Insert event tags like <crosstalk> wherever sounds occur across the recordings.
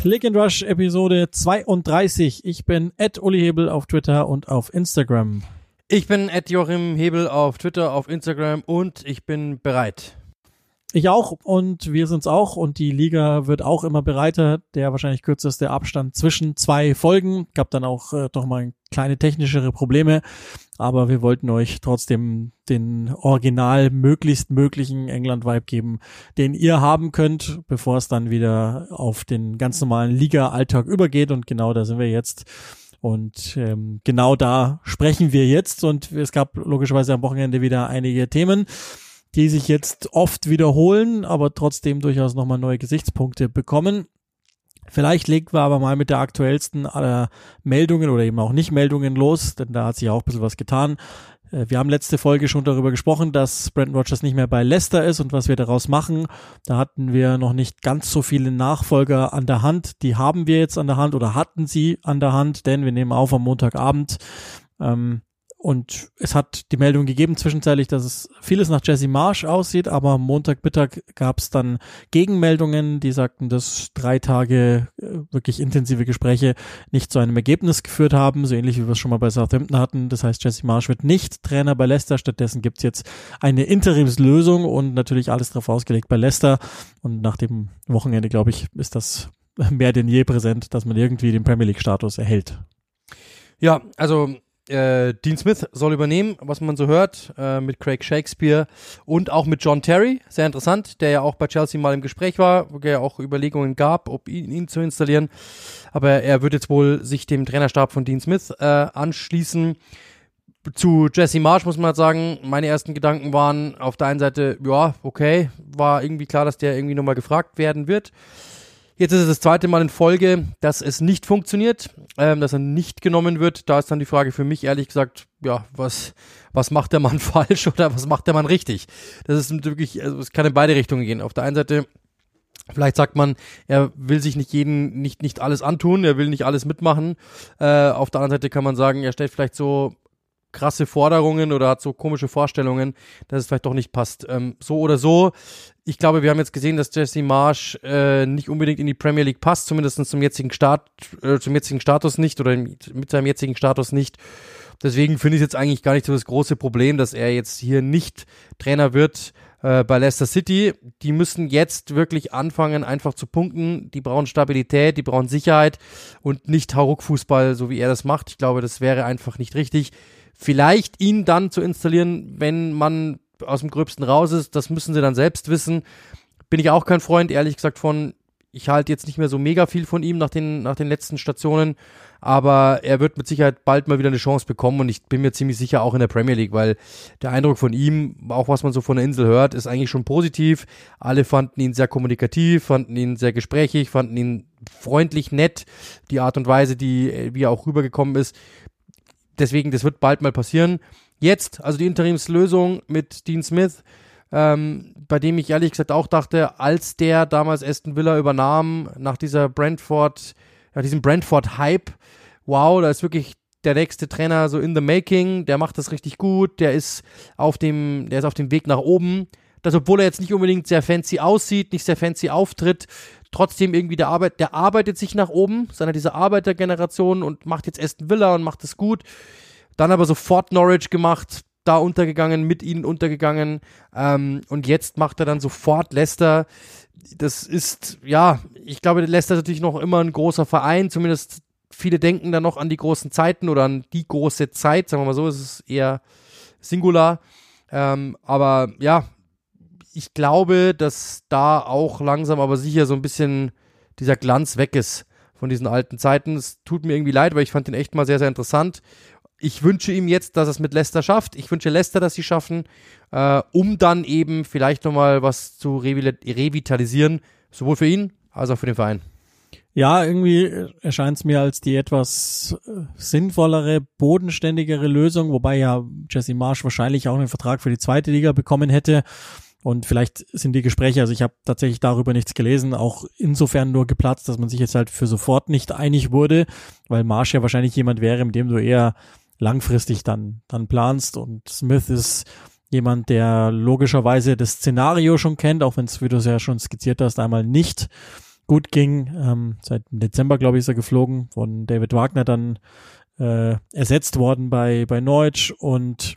Click and Rush Episode 32. Ich bin Ed Uli Hebel auf Twitter und auf Instagram. Ich bin Ed Joachim Hebel auf Twitter, auf Instagram und ich bin bereit. Ich auch und wir sind's auch und die Liga wird auch immer bereiter. Der wahrscheinlich kürzeste Abstand zwischen zwei Folgen. Gab dann auch äh, doch mal kleine technischere Probleme, aber wir wollten euch trotzdem den original möglichst möglichen England-Vibe geben, den ihr haben könnt, bevor es dann wieder auf den ganz normalen Liga-Alltag übergeht und genau da sind wir jetzt. Und ähm, genau da sprechen wir jetzt und es gab logischerweise am Wochenende wieder einige Themen die sich jetzt oft wiederholen, aber trotzdem durchaus nochmal neue Gesichtspunkte bekommen. Vielleicht legen wir aber mal mit der aktuellsten aller Meldungen oder eben auch nicht Meldungen los, denn da hat sich auch ein bisschen was getan. Äh, wir haben letzte Folge schon darüber gesprochen, dass Brandon Rogers nicht mehr bei Leicester ist und was wir daraus machen. Da hatten wir noch nicht ganz so viele Nachfolger an der Hand. Die haben wir jetzt an der Hand oder hatten sie an der Hand, denn wir nehmen auf am Montagabend. Ähm, und es hat die Meldung gegeben zwischenzeitlich, dass es vieles nach Jesse Marsh aussieht, aber am Montagmittag gab es dann Gegenmeldungen, die sagten, dass drei Tage äh, wirklich intensive Gespräche nicht zu einem Ergebnis geführt haben, so ähnlich wie wir es schon mal bei Southampton hatten. Das heißt, Jesse Marsh wird nicht Trainer bei Leicester, stattdessen gibt's jetzt eine Interimslösung und natürlich alles darauf ausgelegt bei Leicester. Und nach dem Wochenende, glaube ich, ist das mehr denn je präsent, dass man irgendwie den Premier League-Status erhält. Ja, also äh, Dean Smith soll übernehmen, was man so hört, äh, mit Craig Shakespeare und auch mit John Terry, sehr interessant, der ja auch bei Chelsea mal im Gespräch war, wo es ja auch Überlegungen gab, ob ihn, ihn, zu installieren. Aber er wird jetzt wohl sich dem Trainerstab von Dean Smith äh, anschließen. Zu Jesse Marsh muss man halt sagen, meine ersten Gedanken waren auf der einen Seite, ja, okay, war irgendwie klar, dass der irgendwie nochmal gefragt werden wird. Jetzt ist es das zweite Mal in Folge, dass es nicht funktioniert, ähm, dass er nicht genommen wird. Da ist dann die Frage für mich ehrlich gesagt, ja, was, was macht der Mann <laughs> falsch oder was macht der Mann richtig? Das ist wirklich, also es kann in beide Richtungen gehen. Auf der einen Seite Vielleicht sagt man, er will sich nicht jeden, nicht, nicht alles antun, er will nicht alles mitmachen. Äh, auf der anderen Seite kann man sagen, er stellt vielleicht so krasse Forderungen oder hat so komische Vorstellungen, dass es vielleicht doch nicht passt. Ähm, so oder so, ich glaube, wir haben jetzt gesehen, dass Jesse Marsh äh, nicht unbedingt in die Premier League passt, zumindest zum jetzigen Start, äh, zum jetzigen Status nicht oder mit seinem jetzigen Status nicht. Deswegen finde ich jetzt eigentlich gar nicht so das große Problem, dass er jetzt hier nicht Trainer wird äh, bei Leicester City. Die müssen jetzt wirklich anfangen, einfach zu punkten. Die brauchen Stabilität, die brauchen Sicherheit und nicht Hauruck-Fußball, so wie er das macht. Ich glaube, das wäre einfach nicht richtig vielleicht ihn dann zu installieren, wenn man aus dem Gröbsten raus ist, das müssen sie dann selbst wissen. Bin ich auch kein Freund, ehrlich gesagt, von, ich halte jetzt nicht mehr so mega viel von ihm nach den, nach den letzten Stationen, aber er wird mit Sicherheit bald mal wieder eine Chance bekommen und ich bin mir ziemlich sicher auch in der Premier League, weil der Eindruck von ihm, auch was man so von der Insel hört, ist eigentlich schon positiv. Alle fanden ihn sehr kommunikativ, fanden ihn sehr gesprächig, fanden ihn freundlich, nett. Die Art und Weise, die, wie er auch rübergekommen ist, deswegen, das wird bald mal passieren. Jetzt, also die Interimslösung mit Dean Smith, ähm, bei dem ich ehrlich gesagt auch dachte, als der damals Aston Villa übernahm, nach dieser Brentford, nach diesem Brentford-Hype, wow, da ist wirklich der nächste Trainer so in the making, der macht das richtig gut, der ist auf dem, der ist auf dem Weg nach oben. Das, obwohl er jetzt nicht unbedingt sehr fancy aussieht, nicht sehr fancy auftritt, trotzdem irgendwie der Arbeit, der arbeitet sich nach oben, seiner dieser Arbeitergeneration und macht jetzt Aston Villa und macht es gut. Dann aber sofort Norwich gemacht, da untergegangen, mit ihnen untergegangen ähm, und jetzt macht er dann sofort Leicester. Das ist, ja, ich glaube, Leicester ist natürlich noch immer ein großer Verein, zumindest viele denken dann noch an die großen Zeiten oder an die große Zeit, sagen wir mal so, es ist eher singular. Ähm, aber ja, ich glaube, dass da auch langsam aber sicher so ein bisschen dieser Glanz weg ist von diesen alten Zeiten. Es tut mir irgendwie leid, weil ich fand den echt mal sehr, sehr interessant. Ich wünsche ihm jetzt, dass er es mit Leicester schafft. Ich wünsche Leicester, dass sie schaffen, äh, um dann eben vielleicht nochmal was zu revitalisieren, sowohl für ihn als auch für den Verein. Ja, irgendwie erscheint es mir als die etwas äh, sinnvollere, bodenständigere Lösung, wobei ja Jesse Marsch wahrscheinlich auch einen Vertrag für die zweite Liga bekommen hätte. Und vielleicht sind die Gespräche, also ich habe tatsächlich darüber nichts gelesen, auch insofern nur geplatzt, dass man sich jetzt halt für sofort nicht einig wurde, weil Marsh ja wahrscheinlich jemand wäre, mit dem du eher langfristig dann, dann planst. Und Smith ist jemand, der logischerweise das Szenario schon kennt, auch wenn es, wie du es ja schon skizziert hast, einmal nicht gut ging. Ähm, seit Dezember, glaube ich, ist er geflogen, von David Wagner dann äh, ersetzt worden bei, bei Neutsch und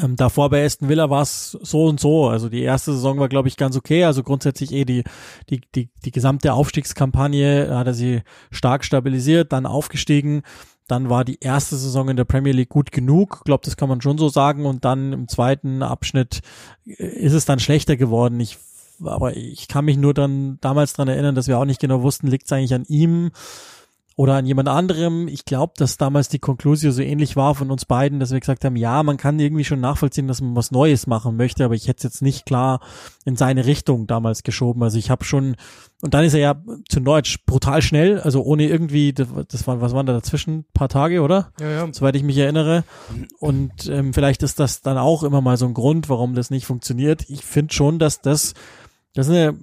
ähm, davor bei Aston Villa war es so und so. Also die erste Saison war, glaube ich, ganz okay. Also grundsätzlich eh die, die, die, die gesamte Aufstiegskampagne hat er sie stark stabilisiert, dann aufgestiegen. Dann war die erste Saison in der Premier League gut genug. Ich glaube, das kann man schon so sagen. Und dann im zweiten Abschnitt äh, ist es dann schlechter geworden. Ich, aber ich kann mich nur dann damals dran erinnern, dass wir auch nicht genau wussten, liegt es eigentlich an ihm oder an jemand anderem. Ich glaube, dass damals die Konklusio so ähnlich war von uns beiden, dass wir gesagt haben, ja, man kann irgendwie schon nachvollziehen, dass man was Neues machen möchte, aber ich hätte es jetzt nicht klar in seine Richtung damals geschoben. Also ich habe schon, und dann ist er ja zu Deutsch brutal schnell, also ohne irgendwie, das war, was waren da dazwischen? Ein paar Tage, oder? Ja, ja. Soweit ich mich erinnere. Und ähm, vielleicht ist das dann auch immer mal so ein Grund, warum das nicht funktioniert. Ich finde schon, dass das, das ist eine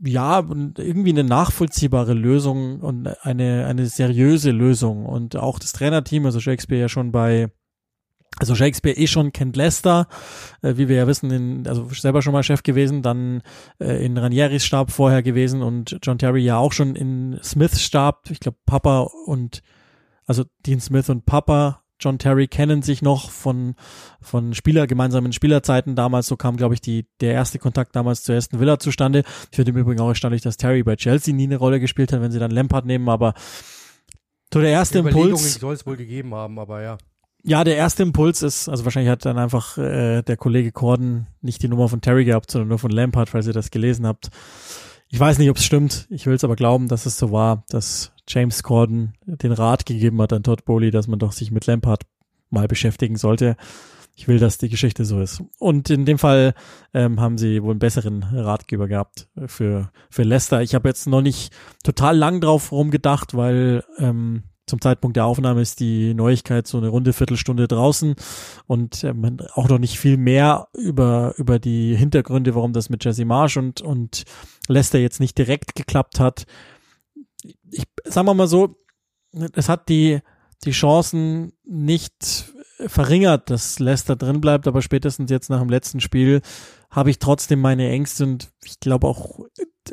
ja, irgendwie eine nachvollziehbare Lösung und eine, eine seriöse Lösung. Und auch das Trainerteam, also Shakespeare ja schon bei, also Shakespeare eh schon kennt Leicester, äh, wie wir ja wissen, in, also selber schon mal Chef gewesen, dann äh, in Ranieris Stab vorher gewesen und John Terry ja auch schon in Smiths Stab. Ich glaube, Papa und also Dean Smith und Papa John Terry kennen sich noch von, von Spieler, gemeinsamen Spielerzeiten damals. So kam, glaube ich, die, der erste Kontakt damals zur ersten Villa zustande. Ich finde im Übrigen auch erstaunlich, dass Terry bei Chelsea nie eine Rolle gespielt hat, wenn sie dann Lampard nehmen, aber so der erste Impuls. soll es wohl gegeben haben, aber ja. Ja, der erste Impuls ist, also wahrscheinlich hat dann einfach äh, der Kollege Corden nicht die Nummer von Terry gehabt, sondern nur von Lampard, falls ihr das gelesen habt. Ich weiß nicht, ob es stimmt. Ich will es aber glauben, dass es so war, dass James Corden den Rat gegeben hat an Todd Bowley, dass man doch sich mit Lampard mal beschäftigen sollte. Ich will, dass die Geschichte so ist. Und in dem Fall ähm, haben sie wohl einen besseren Ratgeber gehabt für, für Leicester. Ich habe jetzt noch nicht total lang drauf rumgedacht, weil ähm, zum Zeitpunkt der Aufnahme ist die Neuigkeit so eine runde Viertelstunde draußen. Und ähm, auch noch nicht viel mehr über, über die Hintergründe, warum das mit Jesse Marsch und, und Leicester jetzt nicht direkt geklappt hat. Ich sagen wir mal so, es hat die, die Chancen nicht verringert, dass Leicester drin bleibt, aber spätestens jetzt nach dem letzten Spiel habe ich trotzdem meine Ängste und ich glaube auch,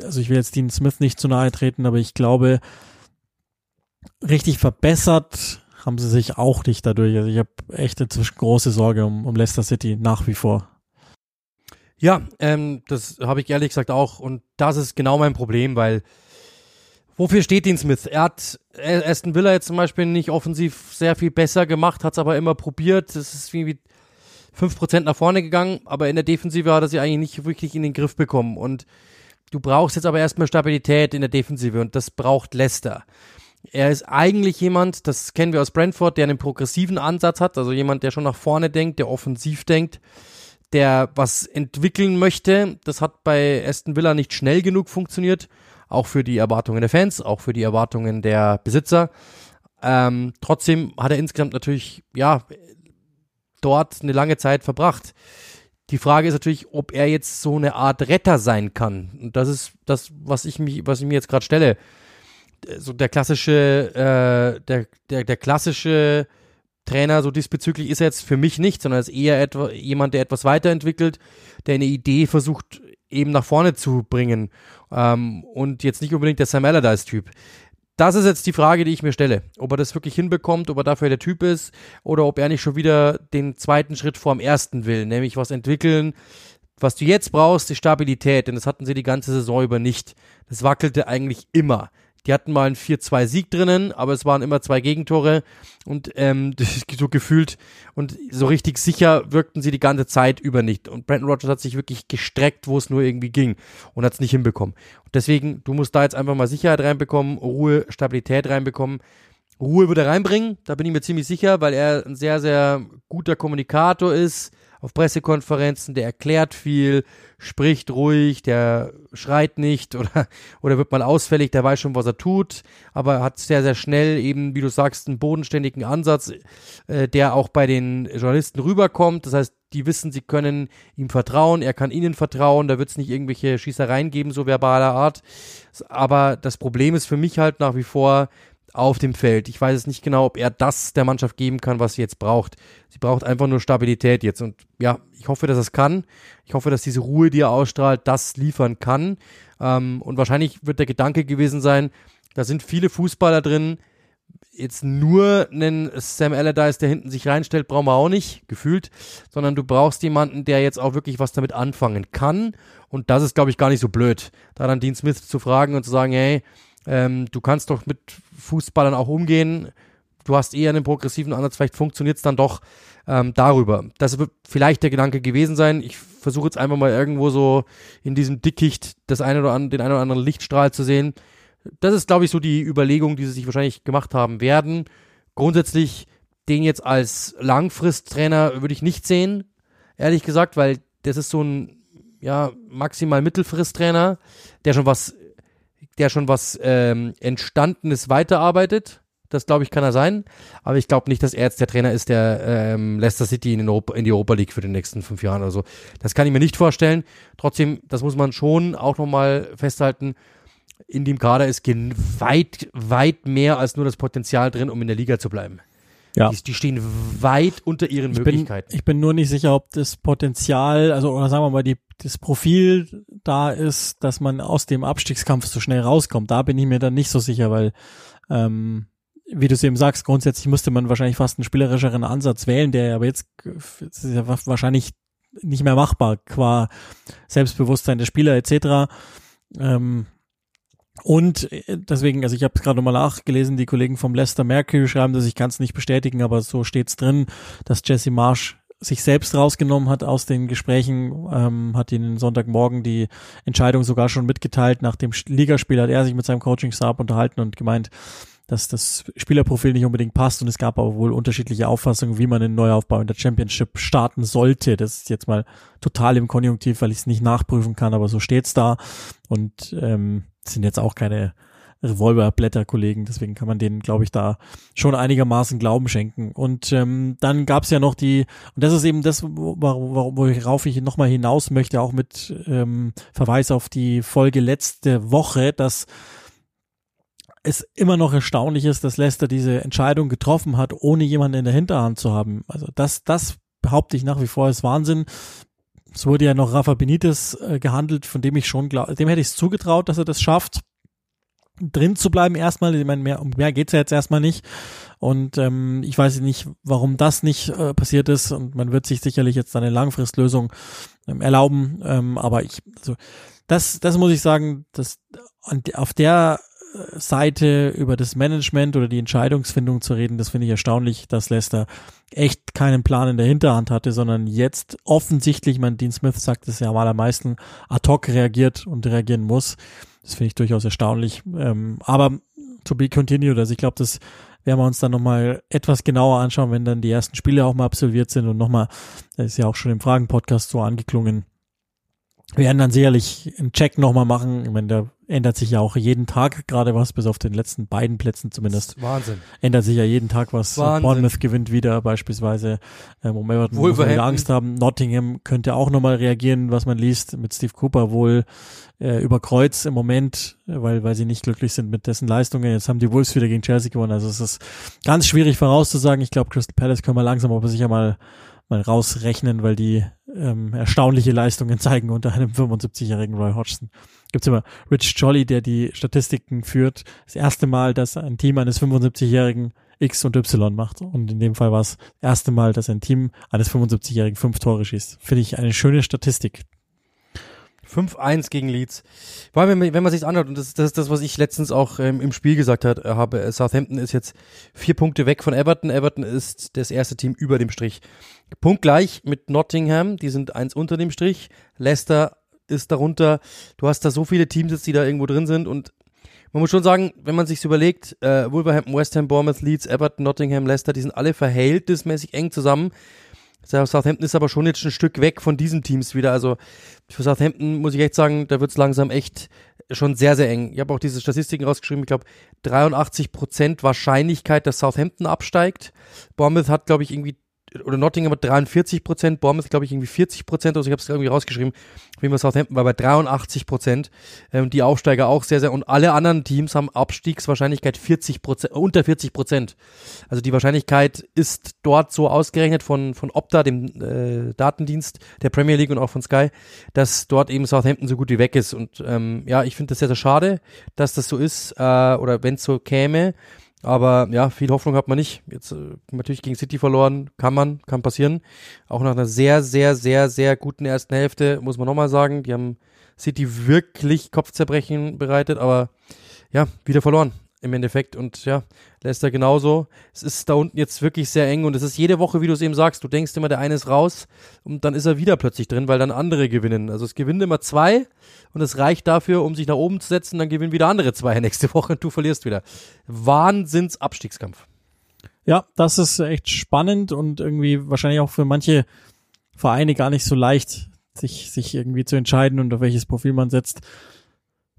also ich will jetzt Dean Smith nicht zu nahe treten, aber ich glaube, richtig verbessert haben sie sich auch nicht dadurch. Also ich habe echt inzwischen große Sorge um, um Leicester City nach wie vor. Ja, ähm, das habe ich ehrlich gesagt auch und das ist genau mein Problem, weil Wofür steht Dean Smith? Er hat Aston Villa jetzt zum Beispiel nicht offensiv sehr viel besser gemacht, hat es aber immer probiert. Es ist wie 5% nach vorne gegangen, aber in der Defensive hat er sie eigentlich nicht wirklich in den Griff bekommen. Und du brauchst jetzt aber erstmal Stabilität in der Defensive und das braucht Leicester. Er ist eigentlich jemand, das kennen wir aus Brentford, der einen progressiven Ansatz hat, also jemand, der schon nach vorne denkt, der offensiv denkt, der was entwickeln möchte. Das hat bei Aston Villa nicht schnell genug funktioniert auch für die Erwartungen der Fans, auch für die Erwartungen der Besitzer. Ähm, trotzdem hat er insgesamt natürlich, ja, dort eine lange Zeit verbracht. Die Frage ist natürlich, ob er jetzt so eine Art Retter sein kann. Und das ist das, was ich mich, was ich mir jetzt gerade stelle. So der klassische, äh, der, der, der klassische Trainer so diesbezüglich ist er jetzt für mich nicht, sondern ist eher etwa, jemand, der etwas weiterentwickelt, der eine Idee versucht eben nach vorne zu bringen ähm, und jetzt nicht unbedingt der Sam Allardyce-Typ. Das ist jetzt die Frage, die ich mir stelle. Ob er das wirklich hinbekommt, ob er dafür der Typ ist oder ob er nicht schon wieder den zweiten Schritt vor dem ersten will, nämlich was entwickeln. Was du jetzt brauchst, ist Stabilität, denn das hatten sie die ganze Saison über nicht. Das wackelte eigentlich immer. Die hatten mal einen 4-2-Sieg drinnen, aber es waren immer zwei Gegentore und ähm, <laughs> so gefühlt und so richtig sicher wirkten sie die ganze Zeit über nicht. Und Brandon Rogers hat sich wirklich gestreckt, wo es nur irgendwie ging und hat es nicht hinbekommen. Und deswegen, du musst da jetzt einfach mal Sicherheit reinbekommen, Ruhe, Stabilität reinbekommen. Ruhe würde er reinbringen, da bin ich mir ziemlich sicher, weil er ein sehr, sehr guter Kommunikator ist auf Pressekonferenzen, der erklärt viel, spricht ruhig, der schreit nicht oder, <laughs> oder wird mal ausfällig, der weiß schon, was er tut, aber hat sehr, sehr schnell eben, wie du sagst, einen bodenständigen Ansatz, äh, der auch bei den Journalisten rüberkommt. Das heißt, die wissen, sie können ihm vertrauen, er kann ihnen vertrauen, da wird es nicht irgendwelche Schießereien geben, so verbaler Art. Aber das Problem ist für mich halt nach wie vor, auf dem Feld. Ich weiß es nicht genau, ob er das der Mannschaft geben kann, was sie jetzt braucht. Sie braucht einfach nur Stabilität jetzt. Und ja, ich hoffe, dass es kann. Ich hoffe, dass diese Ruhe, die er ausstrahlt, das liefern kann. Ähm, und wahrscheinlich wird der Gedanke gewesen sein, da sind viele Fußballer drin. Jetzt nur einen Sam Allardyce, der hinten sich reinstellt, brauchen wir auch nicht, gefühlt, sondern du brauchst jemanden, der jetzt auch wirklich was damit anfangen kann. Und das ist, glaube ich, gar nicht so blöd, da dann Dean Smith zu fragen und zu sagen, hey, ähm, du kannst doch mit Fußballern auch umgehen. Du hast eher einen progressiven Ansatz, vielleicht funktioniert es dann doch ähm, darüber. Das wird vielleicht der Gedanke gewesen sein. Ich versuche jetzt einfach mal irgendwo so in diesem Dickicht das eine oder andere, den einen oder anderen Lichtstrahl zu sehen. Das ist, glaube ich, so die Überlegung, die sie sich wahrscheinlich gemacht haben werden. Grundsätzlich den jetzt als Langfristtrainer würde ich nicht sehen, ehrlich gesagt, weil das ist so ein ja maximal Mittelfristtrainer, der schon was der schon was ähm, Entstandenes weiterarbeitet. Das glaube ich kann er sein. Aber ich glaube nicht, dass er jetzt der Trainer ist, der ähm, Leicester City in, Europa, in die Europa League für die nächsten fünf Jahre oder so. Das kann ich mir nicht vorstellen. Trotzdem, das muss man schon auch nochmal festhalten. In dem Kader ist weit, weit mehr als nur das Potenzial drin, um in der Liga zu bleiben. Ja. Die, die stehen weit unter ihren ich Möglichkeiten. Bin, ich bin nur nicht sicher, ob das Potenzial, also oder sagen wir mal, die, das Profil da ist, dass man aus dem Abstiegskampf so schnell rauskommt. Da bin ich mir dann nicht so sicher, weil ähm, wie du es eben sagst, grundsätzlich müsste man wahrscheinlich fast einen spielerischeren Ansatz wählen, der aber jetzt ist ja wahrscheinlich nicht mehr machbar qua Selbstbewusstsein der Spieler etc. Ähm, und äh, deswegen, also ich habe gerade nochmal nachgelesen, die Kollegen vom Leicester Mercury schreiben dass ich kann es nicht bestätigen, aber so steht's drin, dass Jesse Marsh sich selbst rausgenommen hat aus den Gesprächen, ähm, hat ihnen Sonntagmorgen die Entscheidung sogar schon mitgeteilt. Nach dem Ligaspiel hat er sich mit seinem Coaching-Stab unterhalten und gemeint, dass das Spielerprofil nicht unbedingt passt und es gab aber wohl unterschiedliche Auffassungen, wie man einen Neuaufbau in der Championship starten sollte. Das ist jetzt mal total im Konjunktiv, weil ich es nicht nachprüfen kann, aber so steht's da. Und ähm, sind jetzt auch keine Revolverblätter-Kollegen, deswegen kann man denen, glaube ich, da schon einigermaßen Glauben schenken. Und ähm, dann gab es ja noch die, und das ist eben das, worauf ich nochmal hinaus möchte, auch mit ähm, Verweis auf die Folge letzte Woche, dass es immer noch erstaunlich ist, dass Leicester diese Entscheidung getroffen hat, ohne jemanden in der Hinterhand zu haben. Also das, das behaupte ich nach wie vor ist Wahnsinn. Es wurde ja noch Rafa Benitez äh, gehandelt, von dem ich schon glaube, dem hätte ich es zugetraut, dass er das schafft, drin zu bleiben erstmal. Ich meine, mehr, um mehr geht's ja jetzt erstmal nicht. Und ähm, ich weiß nicht, warum das nicht äh, passiert ist. Und man wird sich sicherlich jetzt eine Langfristlösung ähm, erlauben. Ähm, aber ich, also, das, das muss ich sagen, dass auf der Seite über das Management oder die Entscheidungsfindung zu reden, das finde ich erstaunlich, dass Leicester echt keinen Plan in der Hinterhand hatte, sondern jetzt offensichtlich, mein Dean Smith sagt es ja am allermeisten, ad hoc reagiert und reagieren muss. Das finde ich durchaus erstaunlich. Ähm, aber to be continued, also ich glaube, das werden wir uns dann nochmal etwas genauer anschauen, wenn dann die ersten Spiele auch mal absolviert sind und nochmal, das ist ja auch schon im Fragen-Podcast so angeklungen, wir werden dann sicherlich einen Check nochmal machen. Ich meine, da ändert sich ja auch jeden Tag gerade was, bis auf den letzten beiden Plätzen zumindest. Wahnsinn. Ändert sich ja jeden Tag was. Wahnsinn. Bournemouth gewinnt wieder beispielsweise, ähm, um Everton muss man Angst haben. Nottingham könnte auch nochmal reagieren, was man liest, mit Steve Cooper wohl äh, über Kreuz im Moment, weil, weil sie nicht glücklich sind mit dessen Leistungen. Jetzt haben die Wolves wieder gegen Chelsea gewonnen. Also es ist ganz schwierig vorauszusagen. Ich glaube, Crystal Palace können wir langsam aber sicher mal mal rausrechnen, weil die ähm, erstaunliche Leistungen zeigen unter einem 75-jährigen Roy Hodgson. Gibt's immer Rich Jolly, der die Statistiken führt. Das erste Mal, dass ein Team eines 75-jährigen X und Y macht. Und in dem Fall war es das erste Mal, dass ein Team eines 75-jährigen fünf Tore schießt. Finde ich eine schöne Statistik. 5-1 gegen Leeds. Vor allem, wenn man, sich anhört, und das, das ist das, was ich letztens auch ähm, im Spiel gesagt hat, äh, habe, äh, Southampton ist jetzt vier Punkte weg von Everton. Everton ist das erste Team über dem Strich. Punkt gleich mit Nottingham, die sind eins unter dem Strich. Leicester ist darunter. Du hast da so viele Teams jetzt, die da irgendwo drin sind und man muss schon sagen, wenn man sich's überlegt, äh, Wolverhampton, West Ham, Bournemouth, Leeds, Everton, Nottingham, Leicester, die sind alle verhältnismäßig eng zusammen. Southampton ist aber schon jetzt ein Stück weg von diesen Teams wieder. Also für Southampton muss ich echt sagen, da wird es langsam echt schon sehr, sehr eng. Ich habe auch diese Statistiken rausgeschrieben. Ich glaube, 83% Wahrscheinlichkeit, dass Southampton absteigt. Bournemouth hat, glaube ich, irgendwie oder Nottingham hat 43 Prozent, Bournemouth glaube ich irgendwie 40 Prozent, also ich habe es irgendwie rausgeschrieben, jeden Fall Southampton war bei 83 Prozent, ähm, die Aufsteiger auch sehr, sehr, und alle anderen Teams haben Abstiegswahrscheinlichkeit 40 Prozent, unter 40 Prozent. Also die Wahrscheinlichkeit ist dort so ausgerechnet von, von Opta, dem äh, Datendienst der Premier League und auch von Sky, dass dort eben Southampton so gut wie weg ist. Und ähm, ja, ich finde das sehr, sehr schade, dass das so ist, äh, oder wenn es so käme, aber ja, viel Hoffnung hat man nicht. Jetzt äh, natürlich gegen City verloren, kann man, kann passieren. Auch nach einer sehr, sehr, sehr, sehr guten ersten Hälfte, muss man nochmal sagen. Die haben City wirklich Kopfzerbrechen bereitet, aber ja, wieder verloren im Endeffekt. Und ja, Leicester genauso. Es ist da unten jetzt wirklich sehr eng und es ist jede Woche, wie du es eben sagst, du denkst immer, der eine ist raus und dann ist er wieder plötzlich drin, weil dann andere gewinnen. Also es gewinnen immer zwei und es reicht dafür, um sich nach oben zu setzen, dann gewinnen wieder andere zwei <laughs> nächste Woche und du verlierst wieder. Wahnsinns-Abstiegskampf. Ja, das ist echt spannend und irgendwie wahrscheinlich auch für manche Vereine gar nicht so leicht, sich, sich irgendwie zu entscheiden und auf welches Profil man setzt.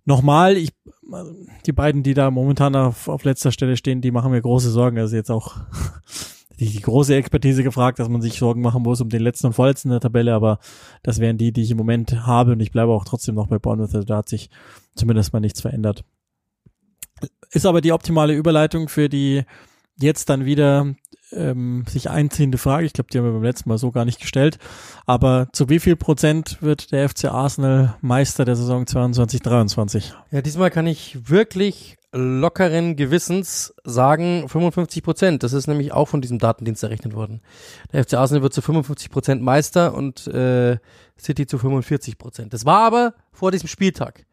Nochmal, ich, die beiden, die da momentan auf, auf letzter Stelle stehen, die machen mir große Sorgen. Also jetzt auch <laughs> die, die große Expertise gefragt, dass man sich Sorgen machen muss um den letzten und vorletzten der Tabelle, aber das wären die, die ich im Moment habe und ich bleibe auch trotzdem noch bei Bournemouth. Also da hat sich zumindest mal nichts verändert. Ist aber die optimale Überleitung für die jetzt dann wieder ähm, sich einziehende Frage. Ich glaube, die haben wir beim letzten Mal so gar nicht gestellt. Aber zu wie viel Prozent wird der FC Arsenal Meister der Saison 22-23? Ja, diesmal kann ich wirklich lockeren Gewissens sagen 55 Prozent. Das ist nämlich auch von diesem Datendienst errechnet worden. Der FC Arsenal wird zu 55 Prozent Meister und äh, City zu 45 Prozent. Das war aber vor diesem Spieltag.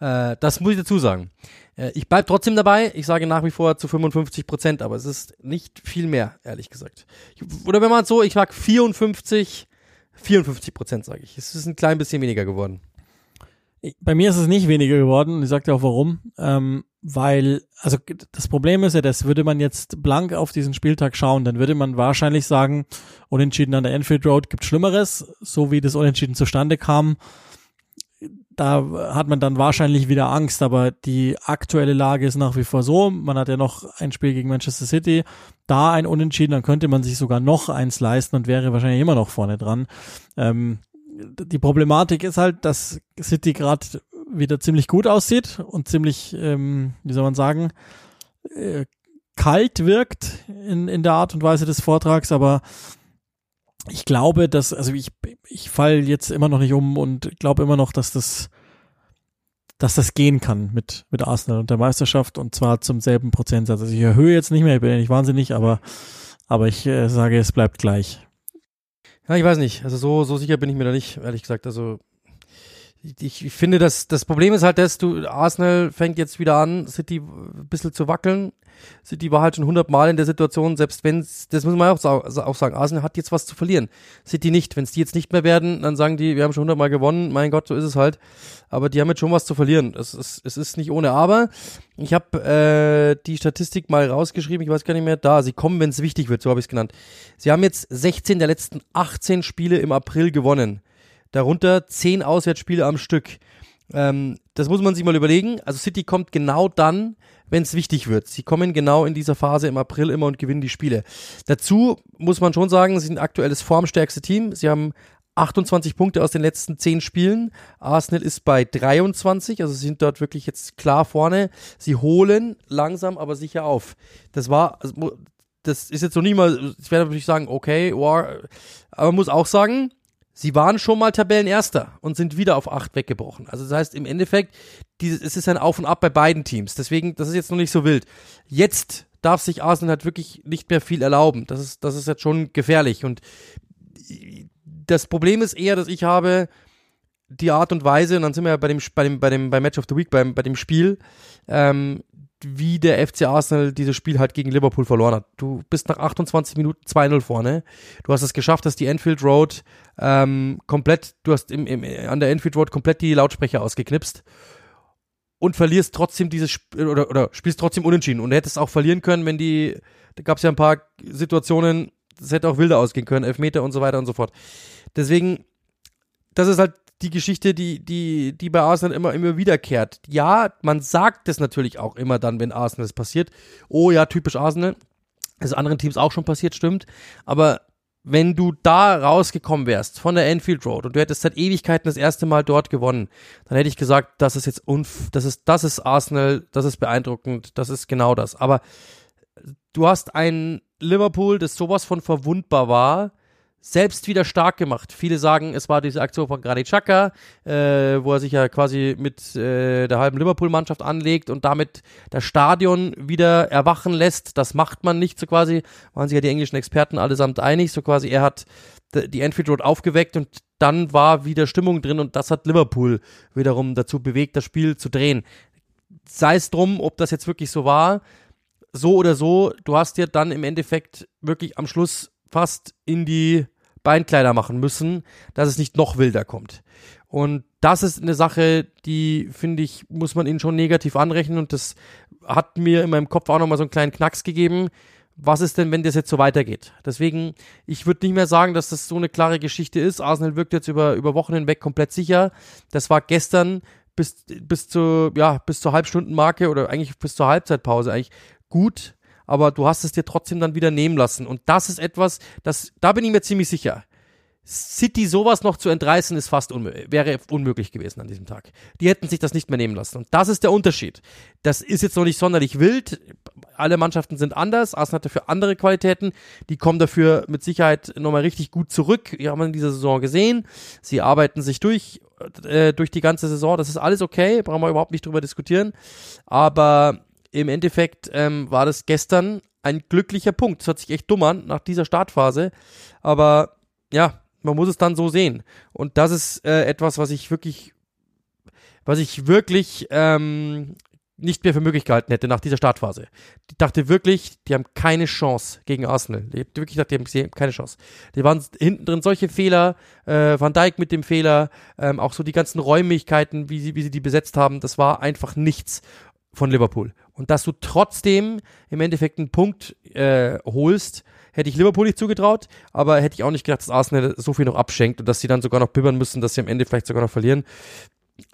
Äh, das muss ich dazu sagen. Äh, ich bleibe trotzdem dabei. Ich sage nach wie vor zu 55 Prozent, aber es ist nicht viel mehr, ehrlich gesagt. Ich, oder wenn man so, ich sag 54, 54 Prozent, sage ich. Es ist ein klein bisschen weniger geworden. Bei mir ist es nicht weniger geworden. Ich sagte auch warum. Ähm, weil, also das Problem ist ja, das würde man jetzt blank auf diesen Spieltag schauen, dann würde man wahrscheinlich sagen, Unentschieden an der Enfield Road gibt Schlimmeres, so wie das Unentschieden zustande kam da hat man dann wahrscheinlich wieder Angst, aber die aktuelle Lage ist nach wie vor so. Man hat ja noch ein Spiel gegen Manchester City, da ein Unentschieden, dann könnte man sich sogar noch eins leisten und wäre wahrscheinlich immer noch vorne dran. Ähm, die Problematik ist halt, dass City gerade wieder ziemlich gut aussieht und ziemlich, ähm, wie soll man sagen, äh, kalt wirkt in, in der Art und Weise des Vortrags, aber ich glaube, dass, also ich, ich fall jetzt immer noch nicht um und glaube immer noch, dass das, dass das gehen kann mit, mit Arsenal und der Meisterschaft und zwar zum selben Prozentsatz. Also ich erhöhe jetzt nicht mehr, ich bin ja nicht wahnsinnig, aber, aber ich äh, sage, es bleibt gleich. Ja, ich weiß nicht. Also so, so sicher bin ich mir da nicht, ehrlich gesagt. Also ich, ich finde, dass das Problem ist halt, dass du Arsenal fängt jetzt wieder an, City ein bisschen zu wackeln. City war halt schon hundertmal in der Situation, selbst wenn das muss man auch, auch sagen, Arsenal hat jetzt was zu verlieren. City nicht. Wenn es die jetzt nicht mehr werden, dann sagen die, wir haben schon hundertmal gewonnen, mein Gott, so ist es halt. Aber die haben jetzt schon was zu verlieren. Es ist, es ist nicht ohne Aber. Ich habe äh, die Statistik mal rausgeschrieben, ich weiß gar nicht mehr, da, sie kommen, wenn es wichtig wird, so habe ich es genannt. Sie haben jetzt 16 der letzten 18 Spiele im April gewonnen darunter zehn Auswärtsspiele am Stück. Ähm, das muss man sich mal überlegen. Also City kommt genau dann, wenn es wichtig wird. Sie kommen genau in dieser Phase im April immer und gewinnen die Spiele. Dazu muss man schon sagen, sie sind aktuell das formstärkste Team. Sie haben 28 Punkte aus den letzten 10 Spielen. Arsenal ist bei 23, also sie sind dort wirklich jetzt klar vorne. Sie holen langsam, aber sicher auf. Das war, also, das ist jetzt noch nie mal, ich werde natürlich sagen, okay, war, aber man muss auch sagen, Sie waren schon mal Tabellenerster und sind wieder auf acht weggebrochen. Also das heißt im Endeffekt, dieses, es ist ein Auf und Ab bei beiden Teams. Deswegen, das ist jetzt noch nicht so wild. Jetzt darf sich Arsenal halt wirklich nicht mehr viel erlauben. Das ist, das ist jetzt schon gefährlich. Und das Problem ist eher, dass ich habe die Art und Weise, und dann sind wir ja bei dem, bei dem, bei dem, bei Match of the Week, beim, bei dem Spiel, ähm, wie der FC Arsenal dieses Spiel halt gegen Liverpool verloren hat. Du bist nach 28 Minuten 2-0 vorne. Du hast es geschafft, dass die Enfield Road ähm, komplett, du hast im, im, an der Enfield Road komplett die Lautsprecher ausgeknipst und verlierst trotzdem dieses Sp oder, oder spielst trotzdem unentschieden. Und hättest auch verlieren können, wenn die, da gab es ja ein paar Situationen, das hätte auch wilder ausgehen können, Elfmeter und so weiter und so fort. Deswegen, das ist halt die Geschichte, die, die, die bei Arsenal immer, immer wiederkehrt. Ja, man sagt es natürlich auch immer dann, wenn Arsenal es passiert. Oh ja, typisch Arsenal. Das ist anderen Teams auch schon passiert, stimmt. Aber wenn du da rausgekommen wärst von der Enfield Road und du hättest seit Ewigkeiten das erste Mal dort gewonnen, dann hätte ich gesagt, das ist jetzt unf das ist das ist Arsenal, das ist beeindruckend, das ist genau das. Aber du hast ein Liverpool, das sowas von verwundbar war, selbst wieder stark gemacht. Viele sagen, es war diese Aktion von Granit Xhaka, äh, wo er sich ja quasi mit äh, der halben Liverpool-Mannschaft anlegt und damit das Stadion wieder erwachen lässt. Das macht man nicht so quasi, waren sich ja die englischen Experten allesamt einig, so quasi er hat die Enfield Road aufgeweckt und dann war wieder Stimmung drin und das hat Liverpool wiederum dazu bewegt, das Spiel zu drehen. Sei es drum, ob das jetzt wirklich so war, so oder so, du hast dir dann im Endeffekt wirklich am Schluss fast in die Beinkleider machen müssen, dass es nicht noch wilder kommt. Und das ist eine Sache, die finde ich, muss man ihnen schon negativ anrechnen und das hat mir in meinem Kopf auch nochmal so einen kleinen Knacks gegeben. Was ist denn, wenn das jetzt so weitergeht? Deswegen, ich würde nicht mehr sagen, dass das so eine klare Geschichte ist. Arsenal wirkt jetzt über, über Wochen hinweg komplett sicher. Das war gestern bis, bis, zu, ja, bis zur Halbstundenmarke oder eigentlich bis zur Halbzeitpause eigentlich gut aber du hast es dir trotzdem dann wieder nehmen lassen. Und das ist etwas, das, da bin ich mir ziemlich sicher. City sowas noch zu entreißen, ist fast unmö wäre unmöglich gewesen an diesem Tag. Die hätten sich das nicht mehr nehmen lassen. Und das ist der Unterschied. Das ist jetzt noch nicht sonderlich wild. Alle Mannschaften sind anders. Arsenal hat dafür andere Qualitäten. Die kommen dafür mit Sicherheit nochmal richtig gut zurück. Die haben wir in dieser Saison gesehen. Sie arbeiten sich durch, äh, durch die ganze Saison. Das ist alles okay. Brauchen wir überhaupt nicht drüber diskutieren. Aber im Endeffekt ähm, war das gestern ein glücklicher Punkt. Das hört sich echt dumm an nach dieser Startphase. Aber ja, man muss es dann so sehen. Und das ist äh, etwas, was ich wirklich, was ich wirklich ähm, nicht mehr für möglich gehalten hätte nach dieser Startphase. Ich dachte wirklich, die haben keine Chance gegen Arsenal. Ich wirklich dachte, die haben keine Chance. Die waren hinten drin solche Fehler, äh, Van Dijk mit dem Fehler, ähm, auch so die ganzen Räumlichkeiten, wie sie, wie sie die besetzt haben, das war einfach nichts von Liverpool. Und dass du trotzdem im Endeffekt einen Punkt äh, holst, hätte ich Liverpool nicht zugetraut, aber hätte ich auch nicht gedacht, dass Arsenal so viel noch abschenkt und dass sie dann sogar noch bibbern müssen, dass sie am Ende vielleicht sogar noch verlieren.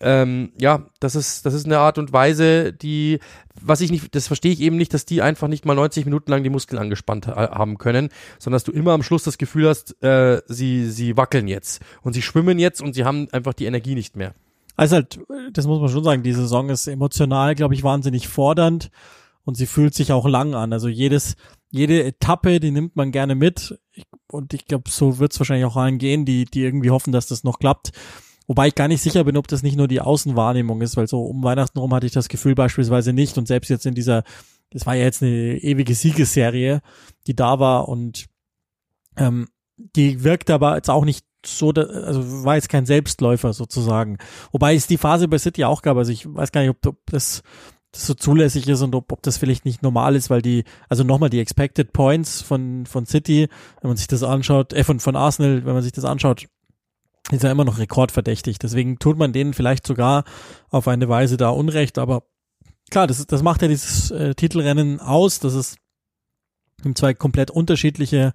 Ähm, ja, das ist, das ist eine Art und Weise, die, was ich nicht, das verstehe ich eben nicht, dass die einfach nicht mal 90 Minuten lang die Muskeln angespannt haben können, sondern dass du immer am Schluss das Gefühl hast, äh, sie, sie wackeln jetzt und sie schwimmen jetzt und sie haben einfach die Energie nicht mehr. Also halt, das muss man schon sagen, die Saison ist emotional, glaube ich, wahnsinnig fordernd und sie fühlt sich auch lang an. Also jedes, jede Etappe, die nimmt man gerne mit. Und ich glaube, so wird es wahrscheinlich auch allen gehen, die, die irgendwie hoffen, dass das noch klappt. Wobei ich gar nicht sicher bin, ob das nicht nur die Außenwahrnehmung ist, weil so um Weihnachten rum hatte ich das Gefühl beispielsweise nicht. Und selbst jetzt in dieser, das war ja jetzt eine ewige Siegesserie, die da war und ähm, die wirkt aber jetzt auch nicht so, also war jetzt kein Selbstläufer sozusagen. Wobei es die Phase bei City auch gab. Also ich weiß gar nicht, ob, ob das, das so zulässig ist und ob, ob das vielleicht nicht normal ist, weil die, also nochmal die Expected Points von, von City, wenn man sich das anschaut, äh, von, von Arsenal, wenn man sich das anschaut, ist ja immer noch rekordverdächtig. Deswegen tut man denen vielleicht sogar auf eine Weise da Unrecht, aber klar, das, das macht ja dieses äh, Titelrennen aus, dass es zwei komplett unterschiedliche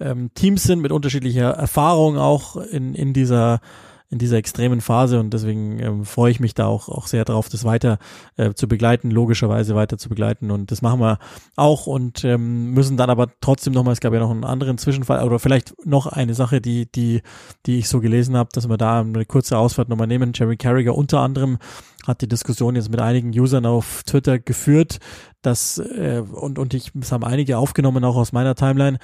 ähm, Teams sind mit unterschiedlicher Erfahrung auch in, in dieser in dieser extremen Phase und deswegen ähm, freue ich mich da auch, auch sehr drauf, das weiter äh, zu begleiten, logischerweise weiter zu begleiten und das machen wir auch und ähm, müssen dann aber trotzdem nochmal, es gab ja noch einen anderen Zwischenfall oder vielleicht noch eine Sache, die, die, die ich so gelesen habe, dass wir da eine kurze Ausfahrt nochmal nehmen. Jerry Carragher unter anderem hat die Diskussion jetzt mit einigen Usern auf Twitter geführt, dass äh, und, und ich, es haben einige aufgenommen, auch aus meiner Timeline,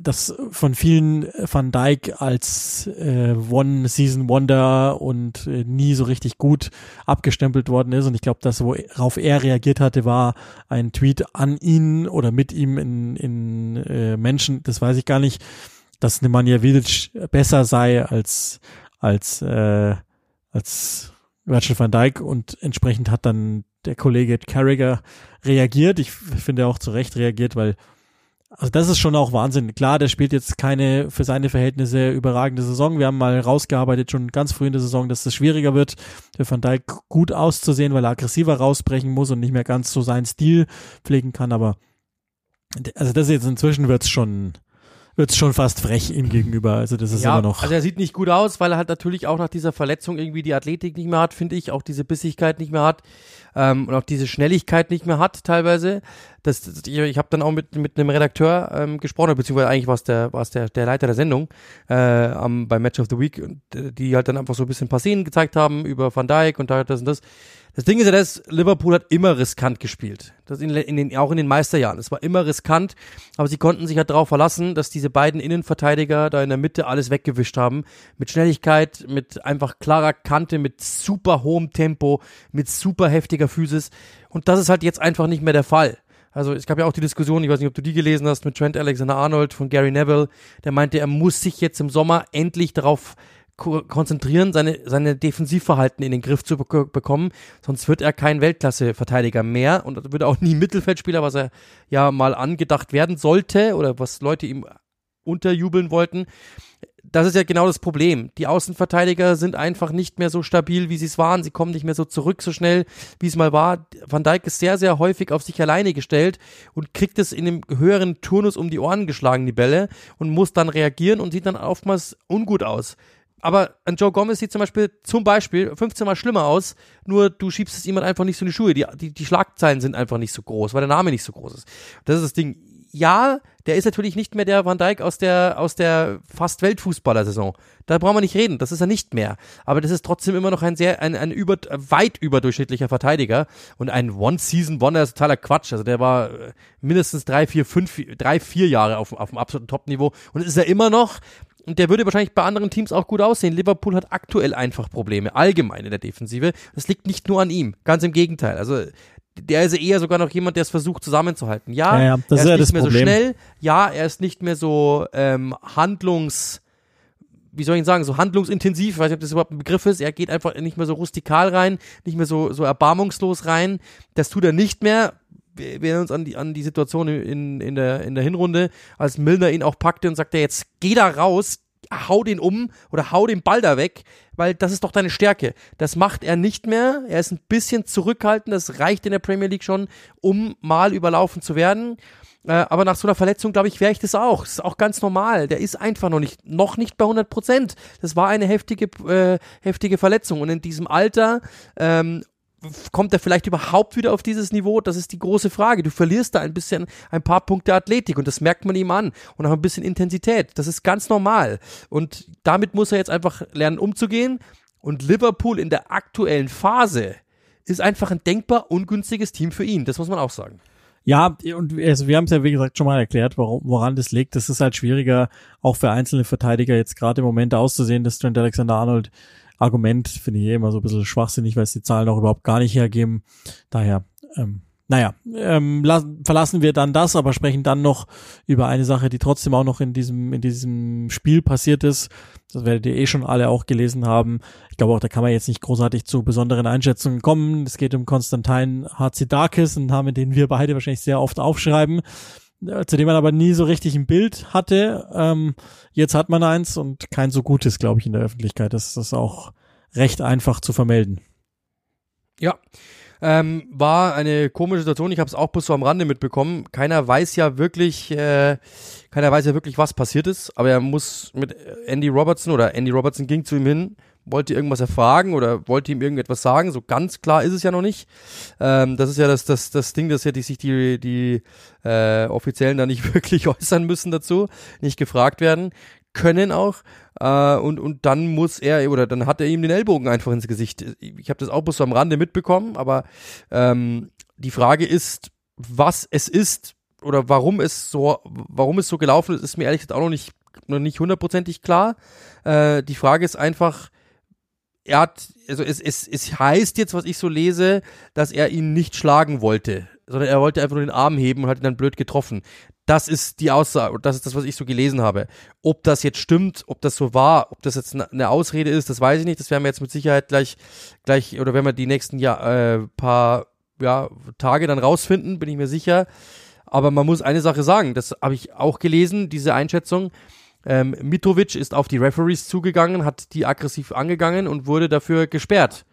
das von vielen Van Dyke als äh, One-Season-Wonder und äh, nie so richtig gut abgestempelt worden ist. Und ich glaube, das, worauf er reagiert hatte, war ein Tweet an ihn oder mit ihm in, in äh, Menschen, das weiß ich gar nicht, dass Nemanja Vidic besser sei als, als, äh, als Virgil van Dijk und entsprechend hat dann der Kollege Carragher reagiert. Ich finde auch zu Recht reagiert, weil also das ist schon auch Wahnsinn. Klar, der spielt jetzt keine für seine Verhältnisse überragende Saison. Wir haben mal rausgearbeitet schon ganz früh in der Saison, dass es schwieriger wird, für Van Dijk gut auszusehen, weil er aggressiver rausbrechen muss und nicht mehr ganz so seinen Stil pflegen kann. Aber also das jetzt inzwischen wird's schon wird's schon fast frech ihm gegenüber. Also das ist ja, immer noch. Also er sieht nicht gut aus, weil er halt natürlich auch nach dieser Verletzung irgendwie die Athletik nicht mehr hat, finde ich, auch diese Bissigkeit nicht mehr hat ähm, und auch diese Schnelligkeit nicht mehr hat teilweise. Das, ich, ich habe dann auch mit mit einem Redakteur ähm, gesprochen, beziehungsweise eigentlich war es der war der der Leiter der Sendung äh, am beim Match of the Week, und, äh, die halt dann einfach so ein bisschen Szenen gezeigt haben über Van Dijk und da das und das. Das Ding ist ja das, Liverpool hat immer riskant gespielt. Das in, in den, auch in den Meisterjahren. Es war immer riskant, aber sie konnten sich halt darauf verlassen, dass diese beiden Innenverteidiger da in der Mitte alles weggewischt haben. Mit Schnelligkeit, mit einfach klarer Kante, mit super hohem Tempo, mit super heftiger Physis. Und das ist halt jetzt einfach nicht mehr der Fall. Also es gab ja auch die Diskussion, ich weiß nicht, ob du die gelesen hast, mit Trent Alexander-Arnold von Gary Neville, der meinte, er muss sich jetzt im Sommer endlich darauf konzentrieren, seine, seine Defensivverhalten in den Griff zu be bekommen, sonst wird er kein Weltklasse-Verteidiger mehr und wird auch nie Mittelfeldspieler, was er ja mal angedacht werden sollte oder was Leute ihm unterjubeln wollten. Das ist ja genau das Problem. Die Außenverteidiger sind einfach nicht mehr so stabil, wie sie es waren. Sie kommen nicht mehr so zurück so schnell, wie es mal war. Van Dijk ist sehr, sehr häufig auf sich alleine gestellt und kriegt es in einem höheren Turnus um die Ohren geschlagen, die Bälle, und muss dann reagieren und sieht dann oftmals ungut aus aber ein Joe Gomez sieht zum Beispiel, zum Beispiel 15 Mal schlimmer aus, nur du schiebst es jemand einfach nicht so in die Schuhe. Die, die, die Schlagzeilen sind einfach nicht so groß, weil der Name nicht so groß ist. Das ist das Ding. Ja, der ist natürlich nicht mehr der Van Dijk aus der, aus der fast Weltfußballer-Saison. Da brauchen wir nicht reden, das ist er nicht mehr. Aber das ist trotzdem immer noch ein sehr, ein, ein über, weit überdurchschnittlicher Verteidiger und ein One-Season-Wonder ist totaler Quatsch. Also der war äh, mindestens drei, vier, fünf, drei, vier Jahre auf, auf dem absoluten Top-Niveau und ist er immer noch. Und der würde wahrscheinlich bei anderen Teams auch gut aussehen. Liverpool hat aktuell einfach Probleme, allgemein in der Defensive. Das liegt nicht nur an ihm, ganz im Gegenteil. Also der ist eher sogar noch jemand, der es versucht zusammenzuhalten. Ja, ja, ja er ist, ist ja nicht mehr Problem. so schnell. Ja, er ist nicht mehr so ähm, handlungs wie soll ich sagen, so handlungsintensiv, ich weiß nicht, ob das überhaupt ein Begriff ist, er geht einfach nicht mehr so rustikal rein, nicht mehr so, so erbarmungslos rein, das tut er nicht mehr, wir erinnern uns an die, an die Situation in, in, der, in der Hinrunde, als Milner ihn auch packte und sagte, jetzt geh da raus, hau den um oder hau den Ball da weg, weil das ist doch deine Stärke. Das macht er nicht mehr. Er ist ein bisschen zurückhaltend. Das reicht in der Premier League schon, um mal überlaufen zu werden. Äh, aber nach so einer Verletzung, glaube ich, wäre ich das auch. Das ist auch ganz normal. Der ist einfach noch nicht, noch nicht bei 100 Prozent. Das war eine heftige, äh, heftige Verletzung. Und in diesem Alter ähm, kommt er vielleicht überhaupt wieder auf dieses Niveau? Das ist die große Frage. Du verlierst da ein bisschen ein paar Punkte Athletik und das merkt man ihm an und auch ein bisschen Intensität. Das ist ganz normal und damit muss er jetzt einfach lernen umzugehen und Liverpool in der aktuellen Phase ist einfach ein denkbar ungünstiges Team für ihn. Das muss man auch sagen. Ja, und also wir haben es ja wie gesagt schon mal erklärt, woran das liegt. Das ist halt schwieriger, auch für einzelne Verteidiger jetzt gerade im Moment auszusehen, dass Trent Alexander-Arnold Argument finde ich eh immer so ein bisschen schwachsinnig, weil es die Zahlen auch überhaupt gar nicht hergeben. Daher, ähm, naja, ähm, verlassen wir dann das, aber sprechen dann noch über eine Sache, die trotzdem auch noch in diesem, in diesem Spiel passiert ist. Das werdet ihr eh schon alle auch gelesen haben. Ich glaube auch, da kann man jetzt nicht großartig zu besonderen Einschätzungen kommen. Es geht um Konstantin Hatzidakis, einen Namen, den wir beide wahrscheinlich sehr oft aufschreiben. Zu dem man aber nie so richtig ein Bild hatte. Ähm, jetzt hat man eins und kein so gutes, glaube ich, in der Öffentlichkeit. Das ist auch recht einfach zu vermelden. Ja. Ähm, war eine komische Situation. Ich habe es auch bloß so am Rande mitbekommen. Keiner weiß ja wirklich, äh, keiner weiß ja wirklich, was passiert ist. Aber er muss mit Andy Robertson oder Andy Robertson ging zu ihm hin wollte irgendwas erfragen oder wollte ihm irgendetwas sagen. So ganz klar ist es ja noch nicht. Ähm, das ist ja das, das, das Ding, dass hätte sich die, die äh, Offiziellen da nicht <laughs> wirklich äußern müssen dazu, nicht gefragt werden können auch. Äh, und, und dann muss er, oder dann hat er ihm den Ellbogen einfach ins Gesicht. Ich habe das auch bloß am Rande mitbekommen, aber ähm, die Frage ist, was es ist oder warum es so, warum es so gelaufen ist, ist mir ehrlich gesagt auch noch nicht, noch nicht hundertprozentig klar. Äh, die Frage ist einfach, er hat, also es, es, es heißt jetzt, was ich so lese, dass er ihn nicht schlagen wollte, sondern er wollte einfach nur den Arm heben und hat ihn dann blöd getroffen. Das ist die Aussage, das ist das, was ich so gelesen habe. Ob das jetzt stimmt, ob das so war, ob das jetzt eine Ausrede ist, das weiß ich nicht. Das werden wir jetzt mit Sicherheit gleich, gleich, oder wenn wir die nächsten Jahr, äh, paar ja, Tage dann rausfinden, bin ich mir sicher. Aber man muss eine Sache sagen, das habe ich auch gelesen, diese Einschätzung. Ähm, Mitrovic ist auf die Referees zugegangen, hat die aggressiv angegangen und wurde dafür gesperrt.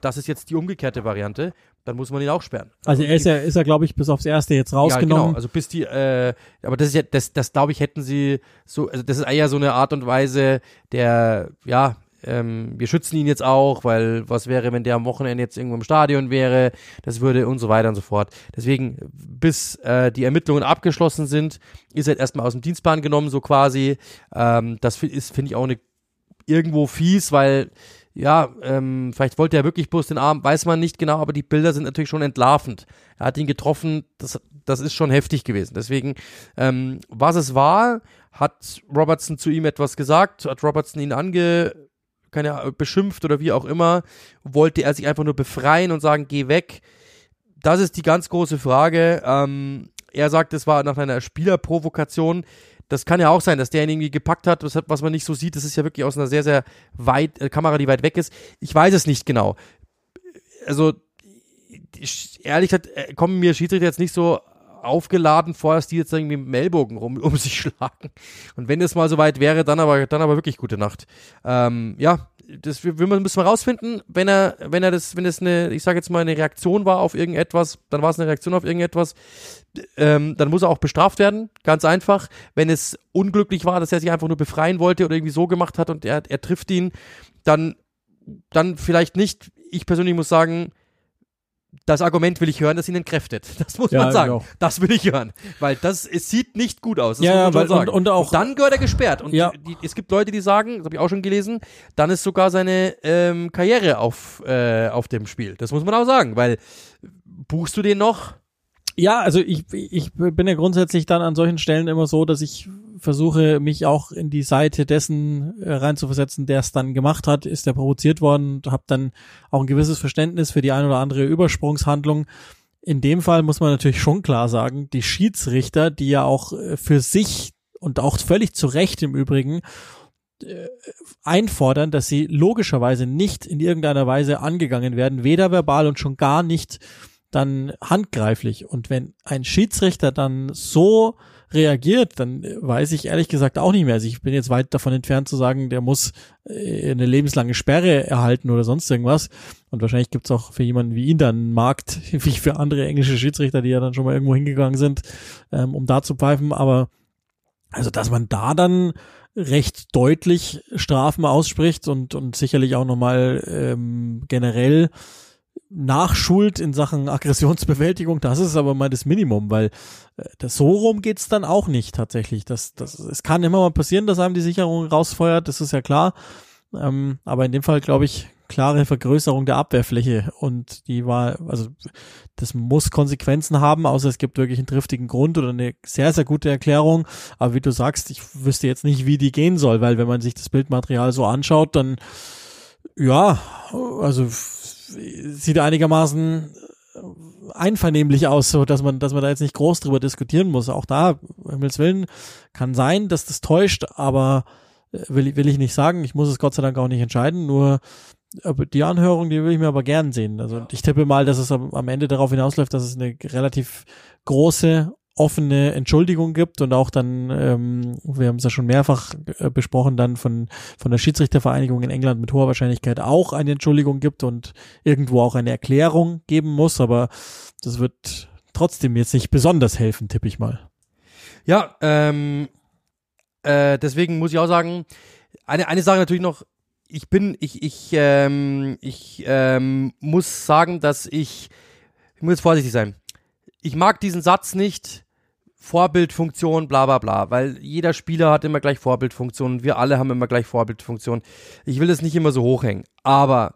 Das ist jetzt die umgekehrte Variante. Dann muss man ihn auch sperren. Also er ist ja, ist er, glaube ich, bis aufs erste jetzt rausgenommen. Ja, genau. Also bis die, äh, aber das ist ja, das, das glaube ich, hätten sie so, also das ist eher so eine Art und Weise der, ja, ähm, wir schützen ihn jetzt auch, weil was wäre, wenn der am Wochenende jetzt irgendwo im Stadion wäre, das würde und so weiter und so fort. Deswegen, bis äh, die Ermittlungen abgeschlossen sind, ist er erstmal aus dem Dienstplan genommen, so quasi. Ähm, das ist, finde ich, auch eine irgendwo fies, weil ja, ähm, vielleicht wollte er wirklich bloß den Arm, weiß man nicht genau, aber die Bilder sind natürlich schon entlarvend. Er hat ihn getroffen, das, das ist schon heftig gewesen. Deswegen, ähm, was es war, hat Robertson zu ihm etwas gesagt, hat Robertson ihn ange, keine beschimpft oder wie auch immer, wollte er sich einfach nur befreien und sagen, geh weg. Das ist die ganz große Frage. Ähm, er sagt, es war nach einer Spielerprovokation. Das kann ja auch sein, dass der ihn irgendwie gepackt hat, was man nicht so sieht. Das ist ja wirklich aus einer sehr, sehr weit, äh, Kamera, die weit weg ist. Ich weiß es nicht genau. Also, ehrlich gesagt, äh, kommen mir Schiedsrichter jetzt nicht so aufgeladen vor, dass die jetzt irgendwie mit Ellbogen rum <laughs> um sich schlagen. Und wenn es mal so weit wäre, dann aber, dann aber wirklich gute Nacht. Ähm, ja, das wir, müssen wir rausfinden, wenn er, wenn er das, wenn es eine, ich sage jetzt mal, eine Reaktion war auf irgendetwas, dann war es eine Reaktion auf irgendetwas, ähm, dann muss er auch bestraft werden, ganz einfach. Wenn es unglücklich war, dass er sich einfach nur befreien wollte oder irgendwie so gemacht hat und er, er trifft ihn, dann, dann vielleicht nicht. Ich persönlich muss sagen, das Argument will ich hören, dass ihn entkräftet. <laughs> Das muss ja, man sagen. Genau. Das will ich hören. Weil das, es sieht nicht gut aus. Das ja, weil, und, und, auch. Und dann gehört er gesperrt. Und ja. die, es gibt Leute, die sagen, das habe ich auch schon gelesen, dann ist sogar seine ähm, Karriere auf, äh, auf dem Spiel. Das muss man auch sagen, weil buchst du den noch? Ja, also ich, ich bin ja grundsätzlich dann an solchen Stellen immer so, dass ich versuche, mich auch in die Seite dessen äh, reinzuversetzen, der es dann gemacht hat, ist der provoziert worden habe dann auch ein gewisses Verständnis für die ein oder andere Übersprungshandlung. In dem Fall muss man natürlich schon klar sagen, die Schiedsrichter, die ja auch äh, für sich und auch völlig zu Recht im Übrigen äh, einfordern, dass sie logischerweise nicht in irgendeiner Weise angegangen werden, weder verbal und schon gar nicht dann handgreiflich. Und wenn ein Schiedsrichter dann so reagiert, dann weiß ich ehrlich gesagt auch nicht mehr. Also ich bin jetzt weit davon entfernt zu sagen, der muss äh, eine lebenslange Sperre erhalten oder sonst irgendwas. Und wahrscheinlich gibt's auch für jemanden wie ihn dann einen Markt, <laughs> wie für andere englische Schiedsrichter, die ja dann schon mal irgendwo hingegangen sind, ähm, um da zu pfeifen. Aber also, dass man da dann recht deutlich Strafen ausspricht und, und sicherlich auch nochmal ähm, generell nachschult in Sachen Aggressionsbewältigung, das ist aber mal das Minimum, weil äh, das, so rum geht's dann auch nicht tatsächlich. Das, das, es kann immer mal passieren, dass einem die Sicherung rausfeuert, das ist ja klar. Ähm, aber in dem Fall, glaube ich, klare Vergrößerung der Abwehrfläche und die war, also das muss Konsequenzen haben, außer es gibt wirklich einen triftigen Grund oder eine sehr, sehr gute Erklärung. Aber wie du sagst, ich wüsste jetzt nicht, wie die gehen soll, weil wenn man sich das Bildmaterial so anschaut, dann ja, also sieht einigermaßen einvernehmlich aus, so dass man, dass man da jetzt nicht groß drüber diskutieren muss. Auch da, Himmels Willen, kann sein, dass das täuscht, aber äh, will, will ich nicht sagen. Ich muss es Gott sei Dank auch nicht entscheiden. Nur die Anhörung, die will ich mir aber gern sehen. Also ich tippe mal, dass es am Ende darauf hinausläuft, dass es eine relativ große offene Entschuldigung gibt und auch dann, ähm, wir haben es ja schon mehrfach äh, besprochen, dann von, von der Schiedsrichtervereinigung in England mit hoher Wahrscheinlichkeit auch eine Entschuldigung gibt und irgendwo auch eine Erklärung geben muss, aber das wird trotzdem jetzt nicht besonders helfen, tippe ich mal. Ja, ähm, äh, deswegen muss ich auch sagen, eine, eine Sache natürlich noch, ich bin, ich, ich, ähm, ich ähm, muss sagen, dass ich, ich muss jetzt vorsichtig sein. Ich mag diesen Satz nicht, Vorbildfunktion, bla bla bla, weil jeder Spieler hat immer gleich Vorbildfunktion, wir alle haben immer gleich Vorbildfunktion. Ich will das nicht immer so hochhängen, aber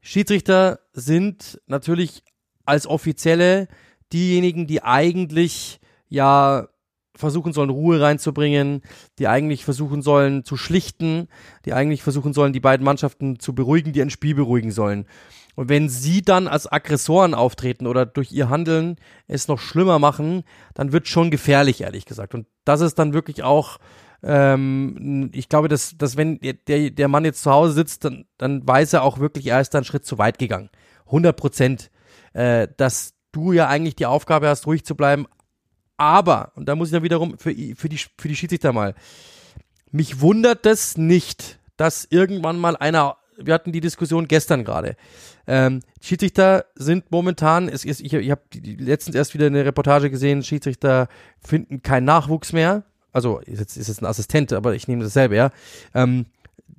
Schiedsrichter sind natürlich als Offizielle diejenigen, die eigentlich ja versuchen sollen, Ruhe reinzubringen, die eigentlich versuchen sollen zu schlichten, die eigentlich versuchen sollen, die beiden Mannschaften zu beruhigen, die ein Spiel beruhigen sollen. Und wenn sie dann als Aggressoren auftreten oder durch ihr Handeln es noch schlimmer machen, dann wird schon gefährlich, ehrlich gesagt. Und das ist dann wirklich auch, ähm, ich glaube, dass, dass wenn der, der Mann jetzt zu Hause sitzt, dann, dann weiß er auch wirklich, er ist da einen Schritt zu weit gegangen. 100 Prozent. Äh, dass du ja eigentlich die Aufgabe hast, ruhig zu bleiben. Aber, und da muss ich dann wiederum für, für, die, für die Schiedsrichter mal, mich wundert es nicht, dass irgendwann mal einer wir hatten die Diskussion gestern gerade. Ähm, Schiedsrichter sind momentan, es ist, ich, ich habe letztens erst wieder eine Reportage gesehen, Schiedsrichter finden keinen Nachwuchs mehr. Also ist jetzt, ist jetzt ein Assistent, aber ich nehme dasselbe, ja. Ähm,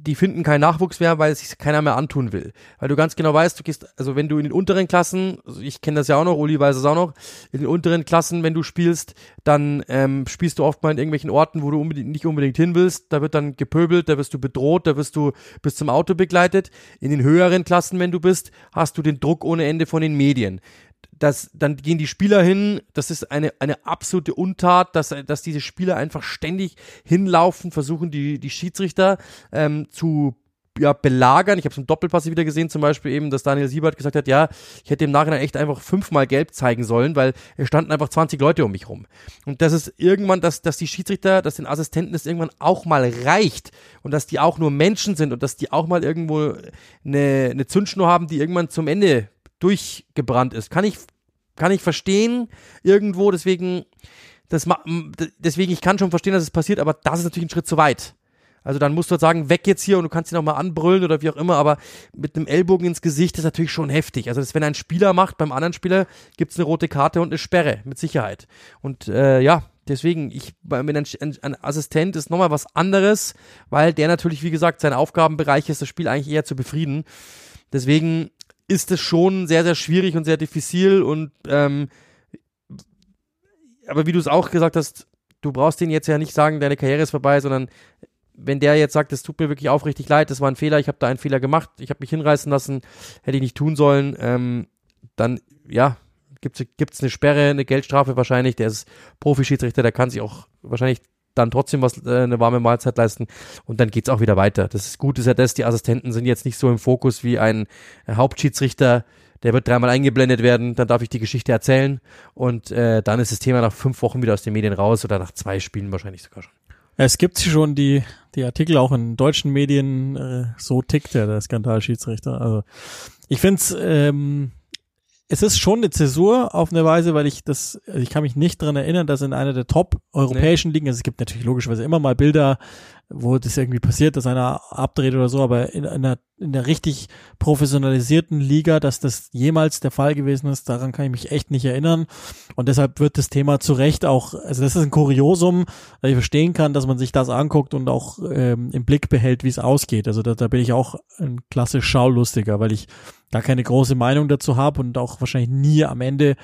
die finden keinen Nachwuchs mehr, weil es sich keiner mehr antun will. Weil du ganz genau weißt, du gehst, also wenn du in den unteren Klassen, also ich kenne das ja auch noch, Uli weiß es auch noch, in den unteren Klassen, wenn du spielst, dann ähm, spielst du oft mal in irgendwelchen Orten, wo du unbedingt, nicht unbedingt hin willst. Da wird dann gepöbelt, da wirst du bedroht, da wirst du bis zum Auto begleitet. In den höheren Klassen, wenn du bist, hast du den Druck ohne Ende von den Medien dass dann gehen die Spieler hin, das ist eine, eine absolute Untat, dass, dass diese Spieler einfach ständig hinlaufen, versuchen die, die Schiedsrichter ähm, zu ja, belagern. Ich habe es im Doppelpass wieder gesehen, zum Beispiel eben, dass Daniel Siebert gesagt hat, ja, ich hätte im Nachhinein echt einfach fünfmal gelb zeigen sollen, weil es standen einfach 20 Leute um mich rum. Und das ist irgendwann, dass, dass die Schiedsrichter, dass den Assistenten es irgendwann auch mal reicht und dass die auch nur Menschen sind und dass die auch mal irgendwo eine, eine Zündschnur haben, die irgendwann zum Ende durchgebrannt ist. Kann ich, kann ich verstehen irgendwo, deswegen, das, deswegen, ich kann schon verstehen, dass es passiert, aber das ist natürlich ein Schritt zu weit. Also dann musst du halt sagen, weg jetzt hier und du kannst ihn nochmal anbrüllen oder wie auch immer, aber mit einem Ellbogen ins Gesicht ist natürlich schon heftig. Also das, wenn ein Spieler macht, beim anderen Spieler gibt es eine rote Karte und eine Sperre, mit Sicherheit. Und äh, ja, deswegen, ich, wenn ein, ein, ein Assistent ist nochmal was anderes, weil der natürlich, wie gesagt, sein Aufgabenbereich ist, das Spiel eigentlich eher zu befrieden. Deswegen ist es schon sehr, sehr schwierig und sehr diffizil und ähm, aber wie du es auch gesagt hast, du brauchst den jetzt ja nicht sagen, deine Karriere ist vorbei, sondern wenn der jetzt sagt, es tut mir wirklich aufrichtig leid, das war ein Fehler, ich habe da einen Fehler gemacht, ich habe mich hinreißen lassen, hätte ich nicht tun sollen, ähm, dann ja, gibt es eine Sperre, eine Geldstrafe wahrscheinlich, der ist Profi-Schiedsrichter, der kann sich auch wahrscheinlich dann trotzdem was äh, eine warme Mahlzeit leisten und dann geht's auch wieder weiter. Das ist gut, ist ja das, die Assistenten sind jetzt nicht so im Fokus wie ein äh, Hauptschiedsrichter, der wird dreimal eingeblendet werden, dann darf ich die Geschichte erzählen und äh, dann ist das Thema nach fünf Wochen wieder aus den Medien raus oder nach zwei Spielen wahrscheinlich sogar schon. Es gibt schon die, die Artikel auch in deutschen Medien, äh, so tickt der, der Skandalschiedsrichter. Also ich finde es ähm, es ist schon eine Zäsur auf eine Weise, weil ich das, also ich kann mich nicht dran erinnern, dass in einer der top europäischen nee. Ligen, also es gibt natürlich logischerweise immer mal Bilder, wo das irgendwie passiert, dass einer abdreht oder so, aber in einer, in der richtig professionalisierten Liga, dass das jemals der Fall gewesen ist, daran kann ich mich echt nicht erinnern. Und deshalb wird das Thema zu Recht auch, also das ist ein Kuriosum, dass ich verstehen kann, dass man sich das anguckt und auch ähm, im Blick behält, wie es ausgeht. Also da, da bin ich auch ein klassisch Schaulustiger, weil ich da keine große Meinung dazu habe und auch wahrscheinlich nie am Ende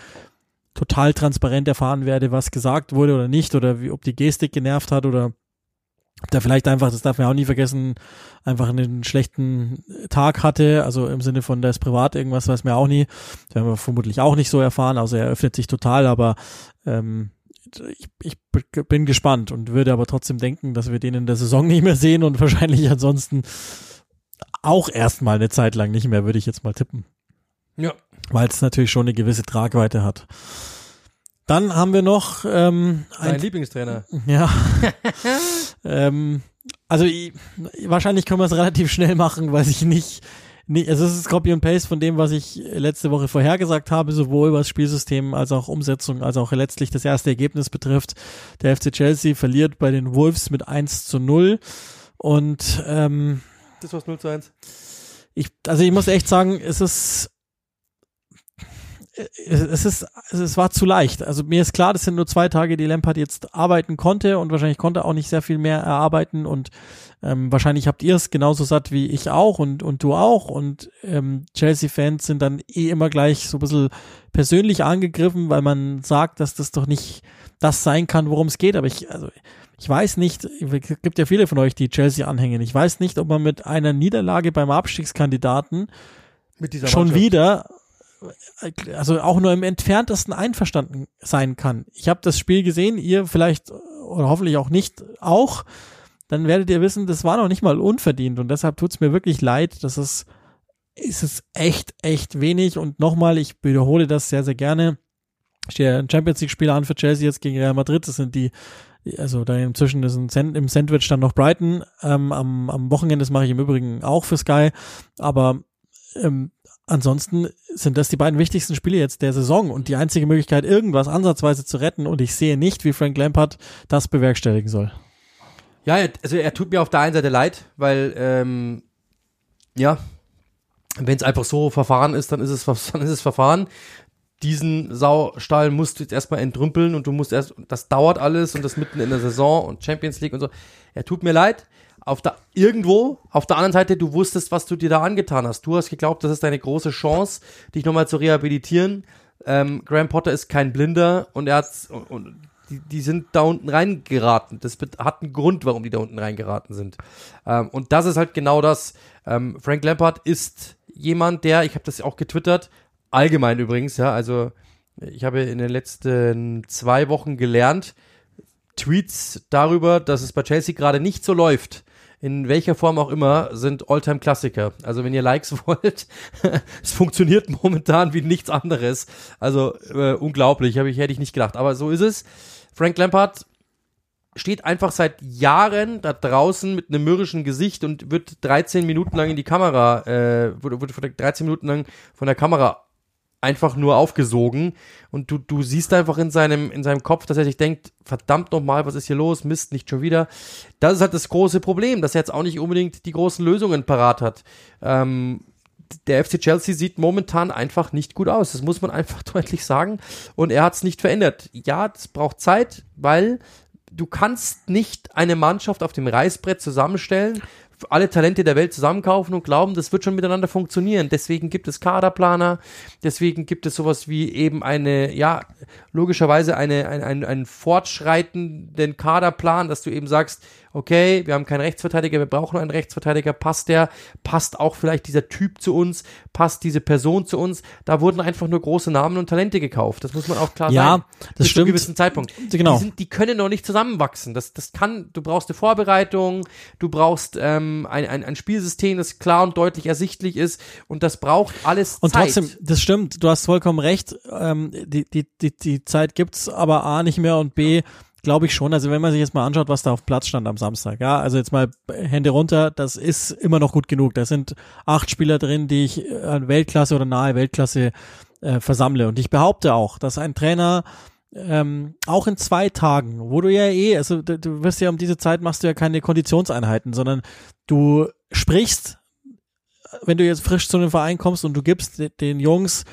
total transparent erfahren werde, was gesagt wurde oder nicht oder wie, ob die Gestik genervt hat oder der vielleicht einfach, das darf man auch nie vergessen, einfach einen schlechten Tag hatte, also im Sinne von, der ist privat irgendwas, weiß man auch nie. Das werden wir vermutlich auch nicht so erfahren, also er öffnet sich total, aber ähm, ich, ich bin gespannt und würde aber trotzdem denken, dass wir den in der Saison <laughs> nicht mehr sehen und wahrscheinlich ansonsten auch erstmal eine Zeit lang nicht mehr, würde ich jetzt mal tippen. Ja. Weil es natürlich schon eine gewisse Tragweite hat. Dann haben wir noch ähm, ein Lieblingstrainer. <laughs> Ja. ähm, also ich, wahrscheinlich können wir es relativ schnell machen, weil ich nicht, nicht also es ist Copy und Paste von dem, was ich letzte Woche vorhergesagt habe, sowohl was Spielsystem als auch Umsetzung, als auch letztlich das erste Ergebnis betrifft. Der FC Chelsea verliert bei den Wolves mit 1 zu 0 und ähm, das war's 0 zu 1. Ich, also ich muss echt sagen, es ist es ist, es war zu leicht. Also mir ist klar, das sind nur zwei Tage, die Lampard jetzt arbeiten konnte und wahrscheinlich konnte auch nicht sehr viel mehr erarbeiten und ähm, wahrscheinlich habt ihr es genauso satt wie ich auch und, und du auch und ähm, Chelsea-Fans sind dann eh immer gleich so ein bisschen persönlich angegriffen, weil man sagt, dass das doch nicht das sein kann, worum es geht. Aber ich, also ich weiß nicht, es gibt ja viele von euch, die Chelsea anhängen. Ich weiß nicht, ob man mit einer Niederlage beim Abstiegskandidaten schon wieder also auch nur im entferntesten einverstanden sein kann. Ich habe das Spiel gesehen, ihr vielleicht oder hoffentlich auch nicht auch, dann werdet ihr wissen, das war noch nicht mal unverdient und deshalb tut's mir wirklich leid, dass es ist es echt, echt wenig und nochmal, ich wiederhole das sehr, sehr gerne. Steht ein Champions League Spiel an für Chelsea jetzt gegen Real Madrid. Das sind die, also da inzwischen ist ein Sand, im Sandwich dann noch Brighton. Ähm, am, am Wochenende, das mache ich im Übrigen auch für Sky. Aber ähm, ansonsten sind das die beiden wichtigsten Spiele jetzt der Saison und die einzige Möglichkeit, irgendwas ansatzweise zu retten. Und ich sehe nicht, wie Frank Lampard das bewerkstelligen soll. Ja, also er tut mir auf der einen Seite leid, weil ähm, ja, wenn es einfach so verfahren ist, dann ist es <laughs> dann ist es verfahren. Diesen Saustall musst du jetzt erstmal entrümpeln und du musst erst, das dauert alles und das mitten in der Saison und Champions League und so. Er tut mir leid, auf der, irgendwo, auf der anderen Seite, du wusstest, was du dir da angetan hast. Du hast geglaubt, das ist deine große Chance, dich nochmal zu rehabilitieren. Ähm, Graham Potter ist kein Blinder und er hat, und, und die, die sind da unten reingeraten. Das hat einen Grund, warum die da unten reingeraten sind. Ähm, und das ist halt genau das. Ähm, Frank Lampard ist jemand, der, ich habe das auch getwittert, allgemein übrigens, ja, also ich habe in den letzten zwei Wochen gelernt, Tweets darüber, dass es bei Chelsea gerade nicht so läuft, in welcher Form auch immer, sind Alltime-Klassiker. Also wenn ihr Likes <laughs> wollt, es funktioniert momentan wie nichts anderes. Also äh, unglaublich, ich, hätte ich nicht gedacht. Aber so ist es. Frank Lampard steht einfach seit Jahren da draußen mit einem mürrischen Gesicht und wird 13 Minuten lang in die Kamera, äh, wurde, wurde 13 Minuten lang von der Kamera einfach nur aufgesogen und du, du siehst einfach in seinem, in seinem Kopf, dass er sich denkt, verdammt nochmal, was ist hier los? Mist, nicht schon wieder. Das ist halt das große Problem, dass er jetzt auch nicht unbedingt die großen Lösungen parat hat. Ähm, der FC Chelsea sieht momentan einfach nicht gut aus. Das muss man <laughs> einfach deutlich sagen. Und er hat es nicht verändert. Ja, das braucht Zeit, weil du kannst nicht eine Mannschaft auf dem Reißbrett zusammenstellen, alle Talente der Welt zusammenkaufen und glauben, das wird schon miteinander funktionieren. Deswegen gibt es Kaderplaner, deswegen gibt es sowas wie eben eine, ja, logischerweise eine, ein, ein, einen fortschreitenden Kaderplan, dass du eben sagst, okay, wir haben keinen Rechtsverteidiger, wir brauchen einen Rechtsverteidiger, passt der, passt auch vielleicht dieser Typ zu uns, passt diese Person zu uns. Da wurden einfach nur große Namen und Talente gekauft. Das muss man auch klar ja, sagen. Ja, das stimmt. Zu einem gewissen Zeitpunkt. Genau. Die, sind, die können noch nicht zusammenwachsen. Das, das kann, du brauchst eine Vorbereitung, du brauchst ähm, ein, ein, ein Spielsystem, das klar und deutlich ersichtlich ist und das braucht alles und Zeit. Und trotzdem, das stimmt, du hast vollkommen recht, ähm, die, die, die, die Zeit gibt's aber A nicht mehr und B, glaube ich schon. Also wenn man sich jetzt mal anschaut, was da auf Platz stand am Samstag, ja, also jetzt mal Hände runter, das ist immer noch gut genug. Da sind acht Spieler drin, die ich an Weltklasse oder nahe Weltklasse äh, versammle. Und ich behaupte auch, dass ein Trainer ähm, auch in zwei Tagen, wo du ja eh, also du, du wirst ja um diese Zeit machst du ja keine Konditionseinheiten, sondern du sprichst, wenn du jetzt frisch zu einem Verein kommst und du gibst den Jungs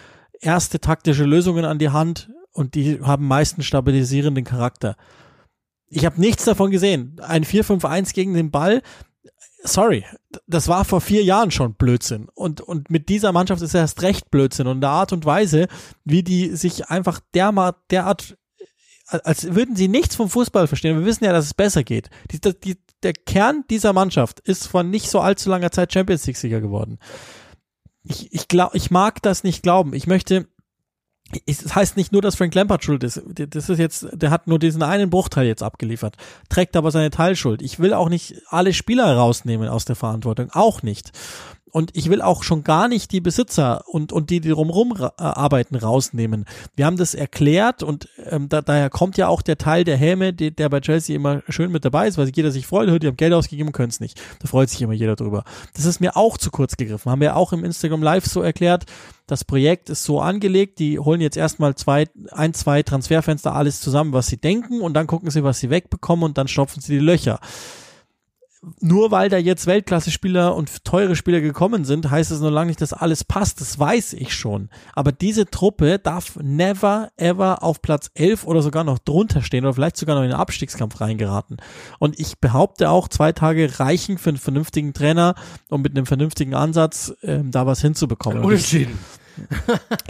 erste taktische Lösungen an die Hand, und die haben meistens stabilisierenden Charakter. Ich habe nichts davon gesehen. Ein 4-5-1 gegen den Ball, sorry, das war vor vier Jahren schon Blödsinn. Und, und mit dieser Mannschaft ist erst recht Blödsinn. Und der Art und Weise, wie die sich einfach derart, derart, als würden sie nichts vom Fußball verstehen. Wir wissen ja, dass es besser geht. Die, die, der Kern dieser Mannschaft ist vor nicht so allzu langer Zeit Champions League-Sieger geworden. Ich, ich, glaub, ich mag das nicht glauben. Ich möchte, es heißt nicht nur, dass Frank Lampard schuld ist. Das ist jetzt, der hat nur diesen einen Bruchteil jetzt abgeliefert, trägt aber seine Teilschuld. Ich will auch nicht alle Spieler rausnehmen aus der Verantwortung, auch nicht. Und ich will auch schon gar nicht die Besitzer und, und die, die drumherum äh, arbeiten, rausnehmen. Wir haben das erklärt und ähm, da, daher kommt ja auch der Teil der Häme, die, der bei Chelsea immer schön mit dabei ist, weil jeder sich freut, die haben Geld ausgegeben, können es nicht. Da freut sich immer jeder drüber. Das ist mir auch zu kurz gegriffen. Haben wir auch im Instagram Live so erklärt. Das Projekt ist so angelegt, die holen jetzt erstmal zwei, ein, zwei Transferfenster alles zusammen, was sie denken und dann gucken sie, was sie wegbekommen und dann stopfen sie die Löcher nur weil da jetzt Weltklasse-Spieler und teure Spieler gekommen sind, heißt es noch lange nicht, dass alles passt. Das weiß ich schon. Aber diese Truppe darf never, ever auf Platz 11 oder sogar noch drunter stehen oder vielleicht sogar noch in den Abstiegskampf reingeraten. Und ich behaupte auch, zwei Tage reichen für einen vernünftigen Trainer, um mit einem vernünftigen Ansatz ähm, da was hinzubekommen. Unentschieden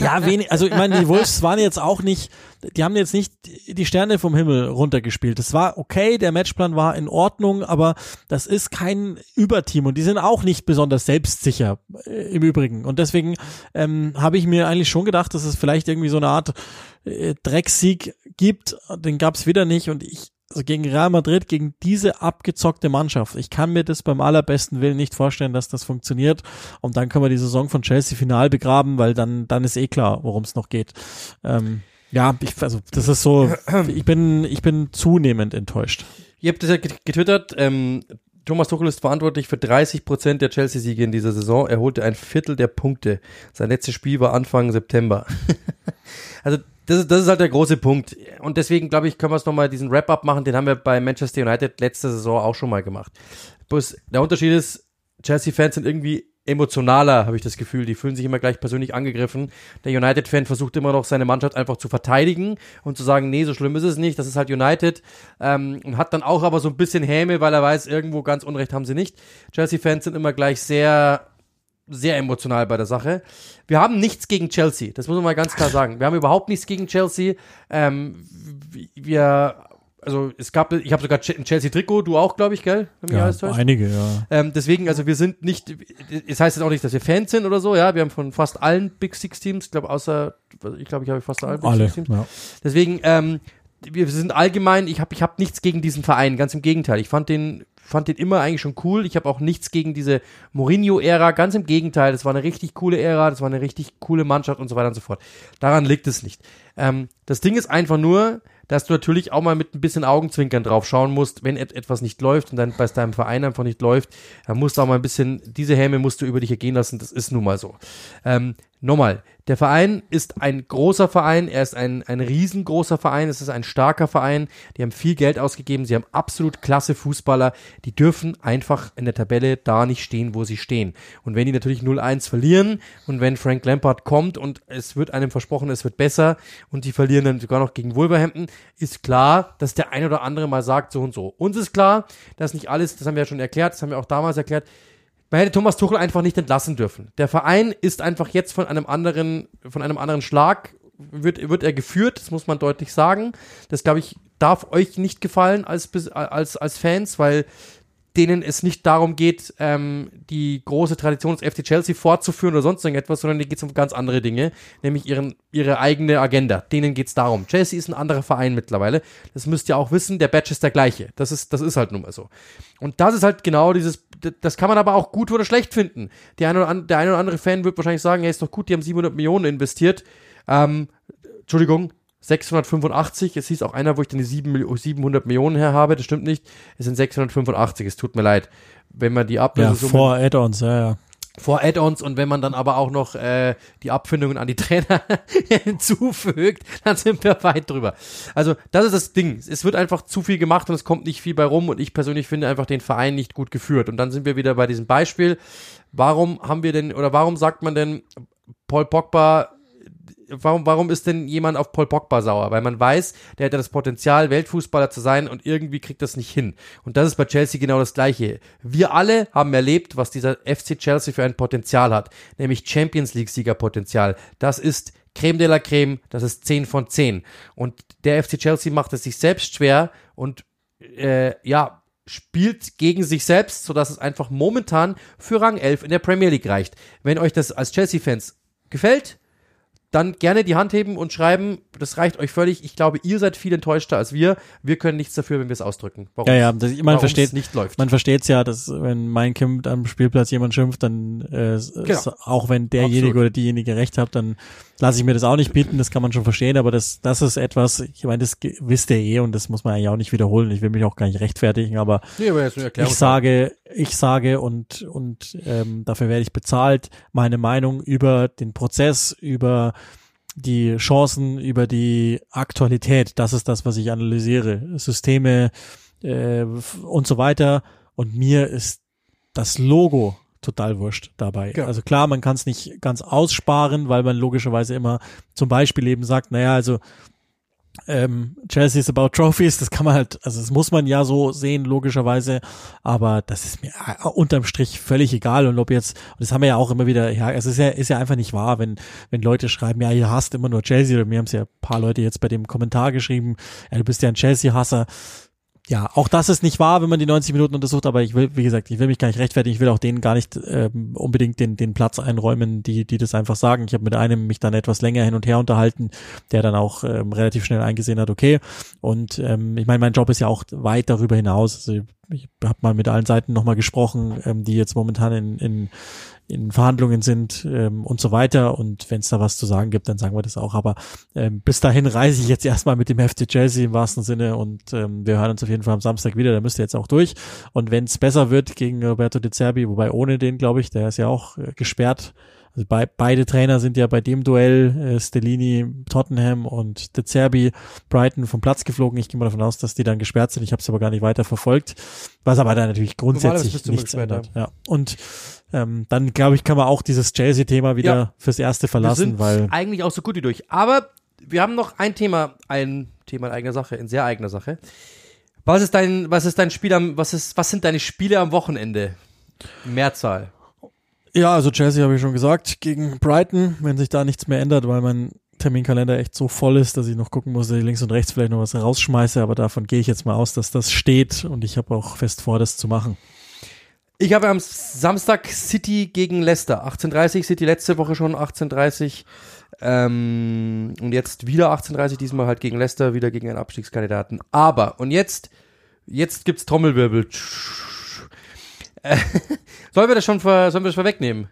ja, wenig, also ich meine, die Wolves waren jetzt auch nicht, die haben jetzt nicht die Sterne vom Himmel runtergespielt. Das war okay, der Matchplan war in Ordnung, aber das ist kein Überteam und die sind auch nicht besonders selbstsicher äh, im Übrigen. Und deswegen ähm, habe ich mir eigentlich schon gedacht, dass es vielleicht irgendwie so eine Art äh, Drecksieg gibt. Den gab es wieder nicht und ich also gegen Real Madrid, gegen diese abgezockte Mannschaft. Ich kann mir das beim allerbesten Willen nicht vorstellen, dass das funktioniert. Und dann können wir die Saison von Chelsea final begraben, weil dann, dann ist eh klar, worum es noch geht. Ähm, ja, ich, also das ist so, ich bin, ich bin zunehmend enttäuscht. Ihr habt das ja getwittert, ähm, Thomas Tuchel ist verantwortlich für 30 Prozent der Chelsea-Siege in dieser Saison. Er holte ein Viertel der Punkte. Sein letztes Spiel war Anfang September. <laughs> also das ist, das ist halt der große Punkt. Und deswegen, glaube ich, können wir es nochmal diesen Wrap-up machen. Den haben wir bei Manchester United letzte Saison auch schon mal gemacht. Bloß der Unterschied ist, Chelsea-Fans sind irgendwie emotionaler, habe ich das Gefühl. Die fühlen sich immer gleich persönlich angegriffen. Der United-Fan versucht immer noch, seine Mannschaft einfach zu verteidigen und zu sagen, nee, so schlimm ist es nicht, das ist halt United. Ähm, und hat dann auch aber so ein bisschen Häme, weil er weiß, irgendwo ganz Unrecht haben sie nicht. Chelsea-Fans sind immer gleich sehr sehr emotional bei der Sache. Wir haben nichts gegen Chelsea, das muss man mal ganz klar sagen. Wir haben überhaupt nichts gegen Chelsea. Ähm, wir also es gab, ich habe sogar ein Chelsea-Trikot, du auch, glaube ich, gell? Ja, einige, ja. Ähm, deswegen, also wir sind nicht, es heißt jetzt auch nicht, dass wir Fans sind oder so, ja, wir haben von fast allen Big Six Teams, ich glaube, außer, ich glaube, ich habe fast alle Big Alle, Six Teams. ja. Deswegen, ähm, wir sind allgemein, ich habe ich hab nichts gegen diesen Verein, ganz im Gegenteil. Ich fand den, fand den immer eigentlich schon cool. Ich habe auch nichts gegen diese Mourinho-Ära, ganz im Gegenteil. Das war eine richtig coole Ära, das war eine richtig coole Mannschaft und so weiter und so fort. Daran liegt es nicht. Ähm, das Ding ist einfach nur, dass du natürlich auch mal mit ein bisschen Augenzwinkern drauf schauen musst, wenn et etwas nicht läuft und dann bei deinem Verein einfach nicht läuft, dann musst du auch mal ein bisschen, diese Häme musst du über dich ergehen lassen, das ist nun mal so. Ähm, nochmal, der Verein ist ein großer Verein, er ist ein, ein riesengroßer Verein, es ist ein starker Verein, die haben viel Geld ausgegeben, sie haben absolut klasse Fußballer, die dürfen einfach in der Tabelle da nicht stehen, wo sie stehen. Und wenn die natürlich 0-1 verlieren und wenn Frank Lampard kommt und es wird einem versprochen, es wird besser und die verlieren dann sogar noch gegen Wolverhampton, ist klar, dass der ein oder andere mal sagt so und so. Uns ist klar, dass nicht alles, das haben wir ja schon erklärt, das haben wir auch damals erklärt, man hätte Thomas Tuchel einfach nicht entlassen dürfen. Der Verein ist einfach jetzt von einem anderen, von einem anderen Schlag, wird, wird er geführt, das muss man deutlich sagen. Das, glaube ich, darf euch nicht gefallen als, als, als Fans, weil denen es nicht darum geht, ähm, die große Tradition des FC Chelsea fortzuführen oder sonst irgendetwas, sondern denen geht es um ganz andere Dinge, nämlich ihren, ihre eigene Agenda. Denen geht es darum. Chelsea ist ein anderer Verein mittlerweile. Das müsst ihr auch wissen, der Badge ist der gleiche. Das ist, das ist halt nun mal so. Und das ist halt genau dieses, das kann man aber auch gut oder schlecht finden. Die eine oder an, der eine oder andere Fan wird wahrscheinlich sagen, ja, ist doch gut, die haben 700 Millionen investiert. Ähm, Entschuldigung, 685, es hieß auch einer, wo ich dann die 700 Millionen her habe, das stimmt nicht, es sind 685, es tut mir leid. Wenn man die Ablösesumme... Ja, vor Add-ons, ja, ja. Vor Add-ons und wenn man dann aber auch noch äh, die Abfindungen an die Trainer <laughs> hinzufügt, dann sind wir weit drüber. Also das ist das Ding. Es wird einfach zu viel gemacht und es kommt nicht viel bei rum und ich persönlich finde einfach den Verein nicht gut geführt. Und dann sind wir wieder bei diesem Beispiel. Warum haben wir denn, oder warum sagt man denn, Paul Pogba warum, warum ist denn jemand auf Paul Pogba sauer? Weil man weiß, der hätte das Potenzial, Weltfußballer zu sein und irgendwie kriegt das nicht hin. Und das ist bei Chelsea genau das Gleiche. Wir alle haben erlebt, was dieser FC Chelsea für ein Potenzial hat, nämlich Champions League Siegerpotenzial. Das ist Creme de la Creme, das ist 10 von 10. Und der FC Chelsea macht es sich selbst schwer und äh, ja, spielt gegen sich selbst, sodass es einfach momentan für Rang 11 in der Premier League reicht. Wenn euch das als Chelsea-Fans gefällt, dann gerne die Hand heben und schreiben, das reicht euch völlig. Ich glaube, ihr seid viel enttäuschter als wir. Wir können nichts dafür, wenn wir es ausdrücken. Warum ja, ja, das, man versteht nicht läuft. Man versteht es ja, dass wenn mein Kind am Spielplatz jemand schimpft, dann äh, genau. auch wenn derjenige Absolut. oder diejenige recht hat, dann lasse ich mir das auch nicht bieten, das kann man schon verstehen, aber das, das ist etwas, ich meine, das wisst ihr eh und das muss man eigentlich auch nicht wiederholen. Ich will mich auch gar nicht rechtfertigen, aber, nee, aber ich sage, ich sage und, und ähm, dafür werde ich bezahlt, meine Meinung über den Prozess, über die Chancen, über die Aktualität, das ist das, was ich analysiere. Systeme äh, und so weiter. Und mir ist das Logo total wurscht dabei. Ja. Also klar, man kann es nicht ganz aussparen, weil man logischerweise immer zum Beispiel eben sagt, naja, also ähm, Chelsea is about trophies, das kann man halt, also das muss man ja so sehen, logischerweise, aber das ist mir äh, unterm Strich völlig egal. Und ob jetzt, das haben wir ja auch immer wieder, ja, es ist ja, ist ja einfach nicht wahr, wenn, wenn Leute schreiben, ja, ihr hasst immer nur Chelsea, oder mir haben es ja ein paar Leute jetzt bei dem Kommentar geschrieben, ja, du bist ja ein Chelsea-Hasser, ja, auch das ist nicht wahr, wenn man die 90 Minuten untersucht, aber ich will, wie gesagt, ich will mich gar nicht rechtfertigen, ich will auch denen gar nicht ähm, unbedingt den, den Platz einräumen, die, die das einfach sagen. Ich habe mit einem mich dann etwas länger hin und her unterhalten, der dann auch ähm, relativ schnell eingesehen hat, okay. Und ähm, ich meine, mein Job ist ja auch weit darüber hinaus. Also ich habe mal mit allen Seiten nochmal gesprochen, ähm, die jetzt momentan in, in, in Verhandlungen sind ähm, und so weiter. Und wenn es da was zu sagen gibt, dann sagen wir das auch. Aber ähm, bis dahin reise ich jetzt erstmal mit dem FC Chelsea im wahrsten Sinne und ähm, wir hören uns auf jeden Fall am Samstag wieder. Da müsst ihr jetzt auch durch. Und wenn es besser wird gegen Roberto De Zerbi, wobei ohne den, glaube ich, der ist ja auch äh, gesperrt Also bei, beide Trainer sind ja bei dem Duell, äh, Stellini, Tottenham und De Zerbi, Brighton vom Platz geflogen. Ich gehe mal davon aus, dass die dann gesperrt sind. Ich habe es aber gar nicht weiter verfolgt. Was aber da natürlich grundsätzlich nichts ändert. Ja. Und ähm, dann, glaube ich, kann man auch dieses Chelsea-Thema wieder ja. fürs Erste verlassen, weil. Eigentlich auch so gut wie durch. Aber wir haben noch ein Thema, ein Thema in eigener Sache, in sehr eigener Sache. Was ist dein, was ist dein Spiel am, was ist, was sind deine Spiele am Wochenende? Mehrzahl. Ja, also Chelsea habe ich schon gesagt, gegen Brighton, wenn sich da nichts mehr ändert, weil mein Terminkalender echt so voll ist, dass ich noch gucken muss, dass ich links und rechts vielleicht noch was rausschmeiße, aber davon gehe ich jetzt mal aus, dass das steht und ich habe auch fest vor, das zu machen. Ich habe am Samstag City gegen Leicester. 18.30 City letzte Woche schon 18.30 ähm, und jetzt wieder 18.30 diesmal halt gegen Leicester, wieder gegen einen Abstiegskandidaten. Aber, und jetzt, jetzt gibt's Trommelwirbel. <laughs> sollen wir das schon ver, sollen wir das vorwegnehmen?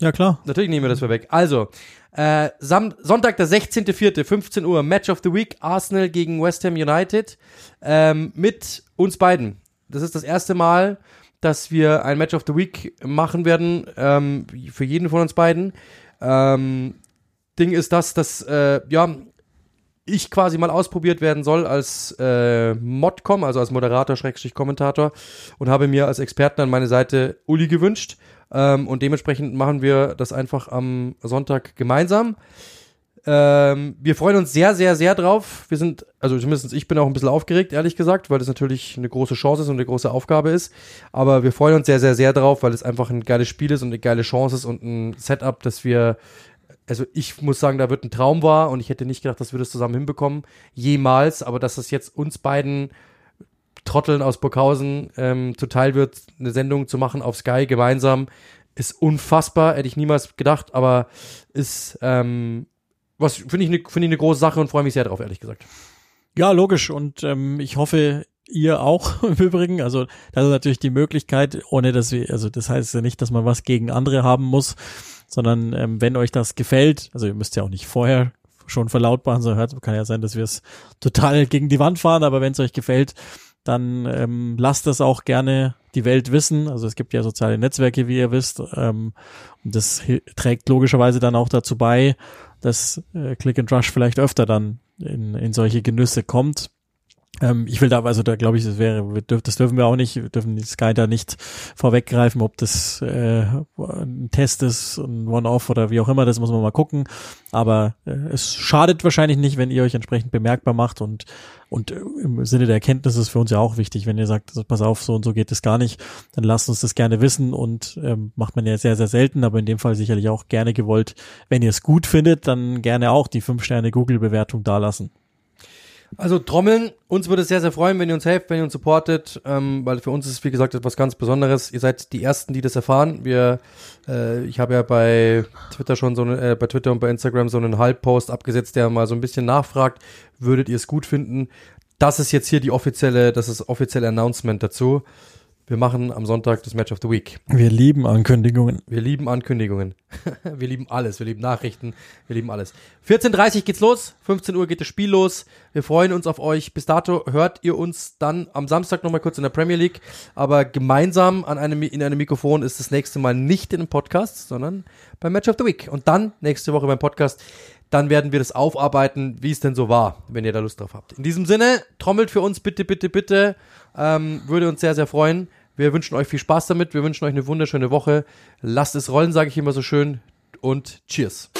Ja, klar. Natürlich nehmen wir das vorweg. Also, äh, Sam Sonntag, der 16.04., 15 Uhr, Match of the Week, Arsenal gegen West Ham United, ähm, mit uns beiden. Das ist das erste Mal, dass wir ein Match of the Week machen werden, ähm, für jeden von uns beiden. Ähm, Ding ist das, dass, äh, ja, ich quasi mal ausprobiert werden soll als äh, Modcom, also als Moderator, Schrägstrich Kommentator und habe mir als Experten an meine Seite Uli gewünscht. Ähm, und dementsprechend machen wir das einfach am Sonntag gemeinsam. Ähm, wir freuen uns sehr, sehr, sehr drauf. Wir sind, also zumindest ich bin auch ein bisschen aufgeregt, ehrlich gesagt, weil das natürlich eine große Chance ist und eine große Aufgabe ist. Aber wir freuen uns sehr, sehr, sehr drauf, weil es einfach ein geiles Spiel ist und eine geile Chance ist und ein Setup, das wir, also ich muss sagen, da wird ein Traum war und ich hätte nicht gedacht, dass wir das zusammen hinbekommen. Jemals, aber dass das jetzt uns beiden Trotteln aus Burghausen ähm, zuteil wird, eine Sendung zu machen auf Sky gemeinsam, ist unfassbar, hätte ich niemals gedacht, aber ist ähm, was finde ich eine ich ne große Sache und freue mich sehr drauf, ehrlich gesagt. Ja, logisch. Und ähm, ich hoffe, ihr auch <laughs> im Übrigen. Also das ist natürlich die Möglichkeit, ohne dass wir, also das heißt ja nicht, dass man was gegen andere haben muss, sondern ähm, wenn euch das gefällt, also ihr müsst ja auch nicht vorher schon verlautbaren, so hört, kann ja sein, dass wir es total gegen die Wand fahren, aber wenn es euch gefällt, dann ähm, lasst das auch gerne die Welt wissen. Also es gibt ja soziale Netzwerke, wie ihr wisst, ähm, und das trägt logischerweise dann auch dazu bei, dass äh, Click and Rush vielleicht öfter dann in, in solche Genüsse kommt. Ähm, ich will da, also da glaube ich, das wäre, das dürfen wir auch nicht, wir dürfen die Sky da nicht vorweggreifen, ob das äh, ein Test ist, ein One-Off oder wie auch immer, das muss man mal gucken. Aber äh, es schadet wahrscheinlich nicht, wenn ihr euch entsprechend bemerkbar macht und und im Sinne der Erkenntnis ist für uns ja auch wichtig, wenn ihr sagt, also pass auf, so und so geht es gar nicht, dann lasst uns das gerne wissen und ähm, macht man ja sehr, sehr selten, aber in dem Fall sicherlich auch gerne gewollt. Wenn ihr es gut findet, dann gerne auch die 5 Sterne Google-Bewertung dalassen. Also Trommeln, uns würde es sehr, sehr freuen, wenn ihr uns helft, wenn ihr uns supportet, ähm, weil für uns ist es, wie gesagt, etwas ganz Besonderes. Ihr seid die Ersten, die das erfahren. Wir, äh, ich habe ja bei Twitter schon so eine, äh, bei Twitter und bei Instagram so einen Halbpost abgesetzt, der mal so ein bisschen nachfragt, würdet ihr es gut finden? Das ist jetzt hier die offizielle, das ist offizielle Announcement dazu. Wir machen am Sonntag das Match of the Week. Wir lieben Ankündigungen. Wir lieben Ankündigungen. <laughs> wir lieben alles. Wir lieben Nachrichten. Wir lieben alles. 14.30 geht's los. 15 Uhr geht das Spiel los. Wir freuen uns auf euch. Bis dato hört ihr uns dann am Samstag nochmal kurz in der Premier League. Aber gemeinsam an einem, in einem Mikrofon ist das nächste Mal nicht in einem Podcast, sondern beim Match of the Week. Und dann nächste Woche beim Podcast. Dann werden wir das aufarbeiten, wie es denn so war, wenn ihr da Lust drauf habt. In diesem Sinne, trommelt für uns bitte, bitte, bitte. Ähm, würde uns sehr, sehr freuen. Wir wünschen euch viel Spaß damit. Wir wünschen euch eine wunderschöne Woche. Lasst es rollen, sage ich immer so schön. Und cheers.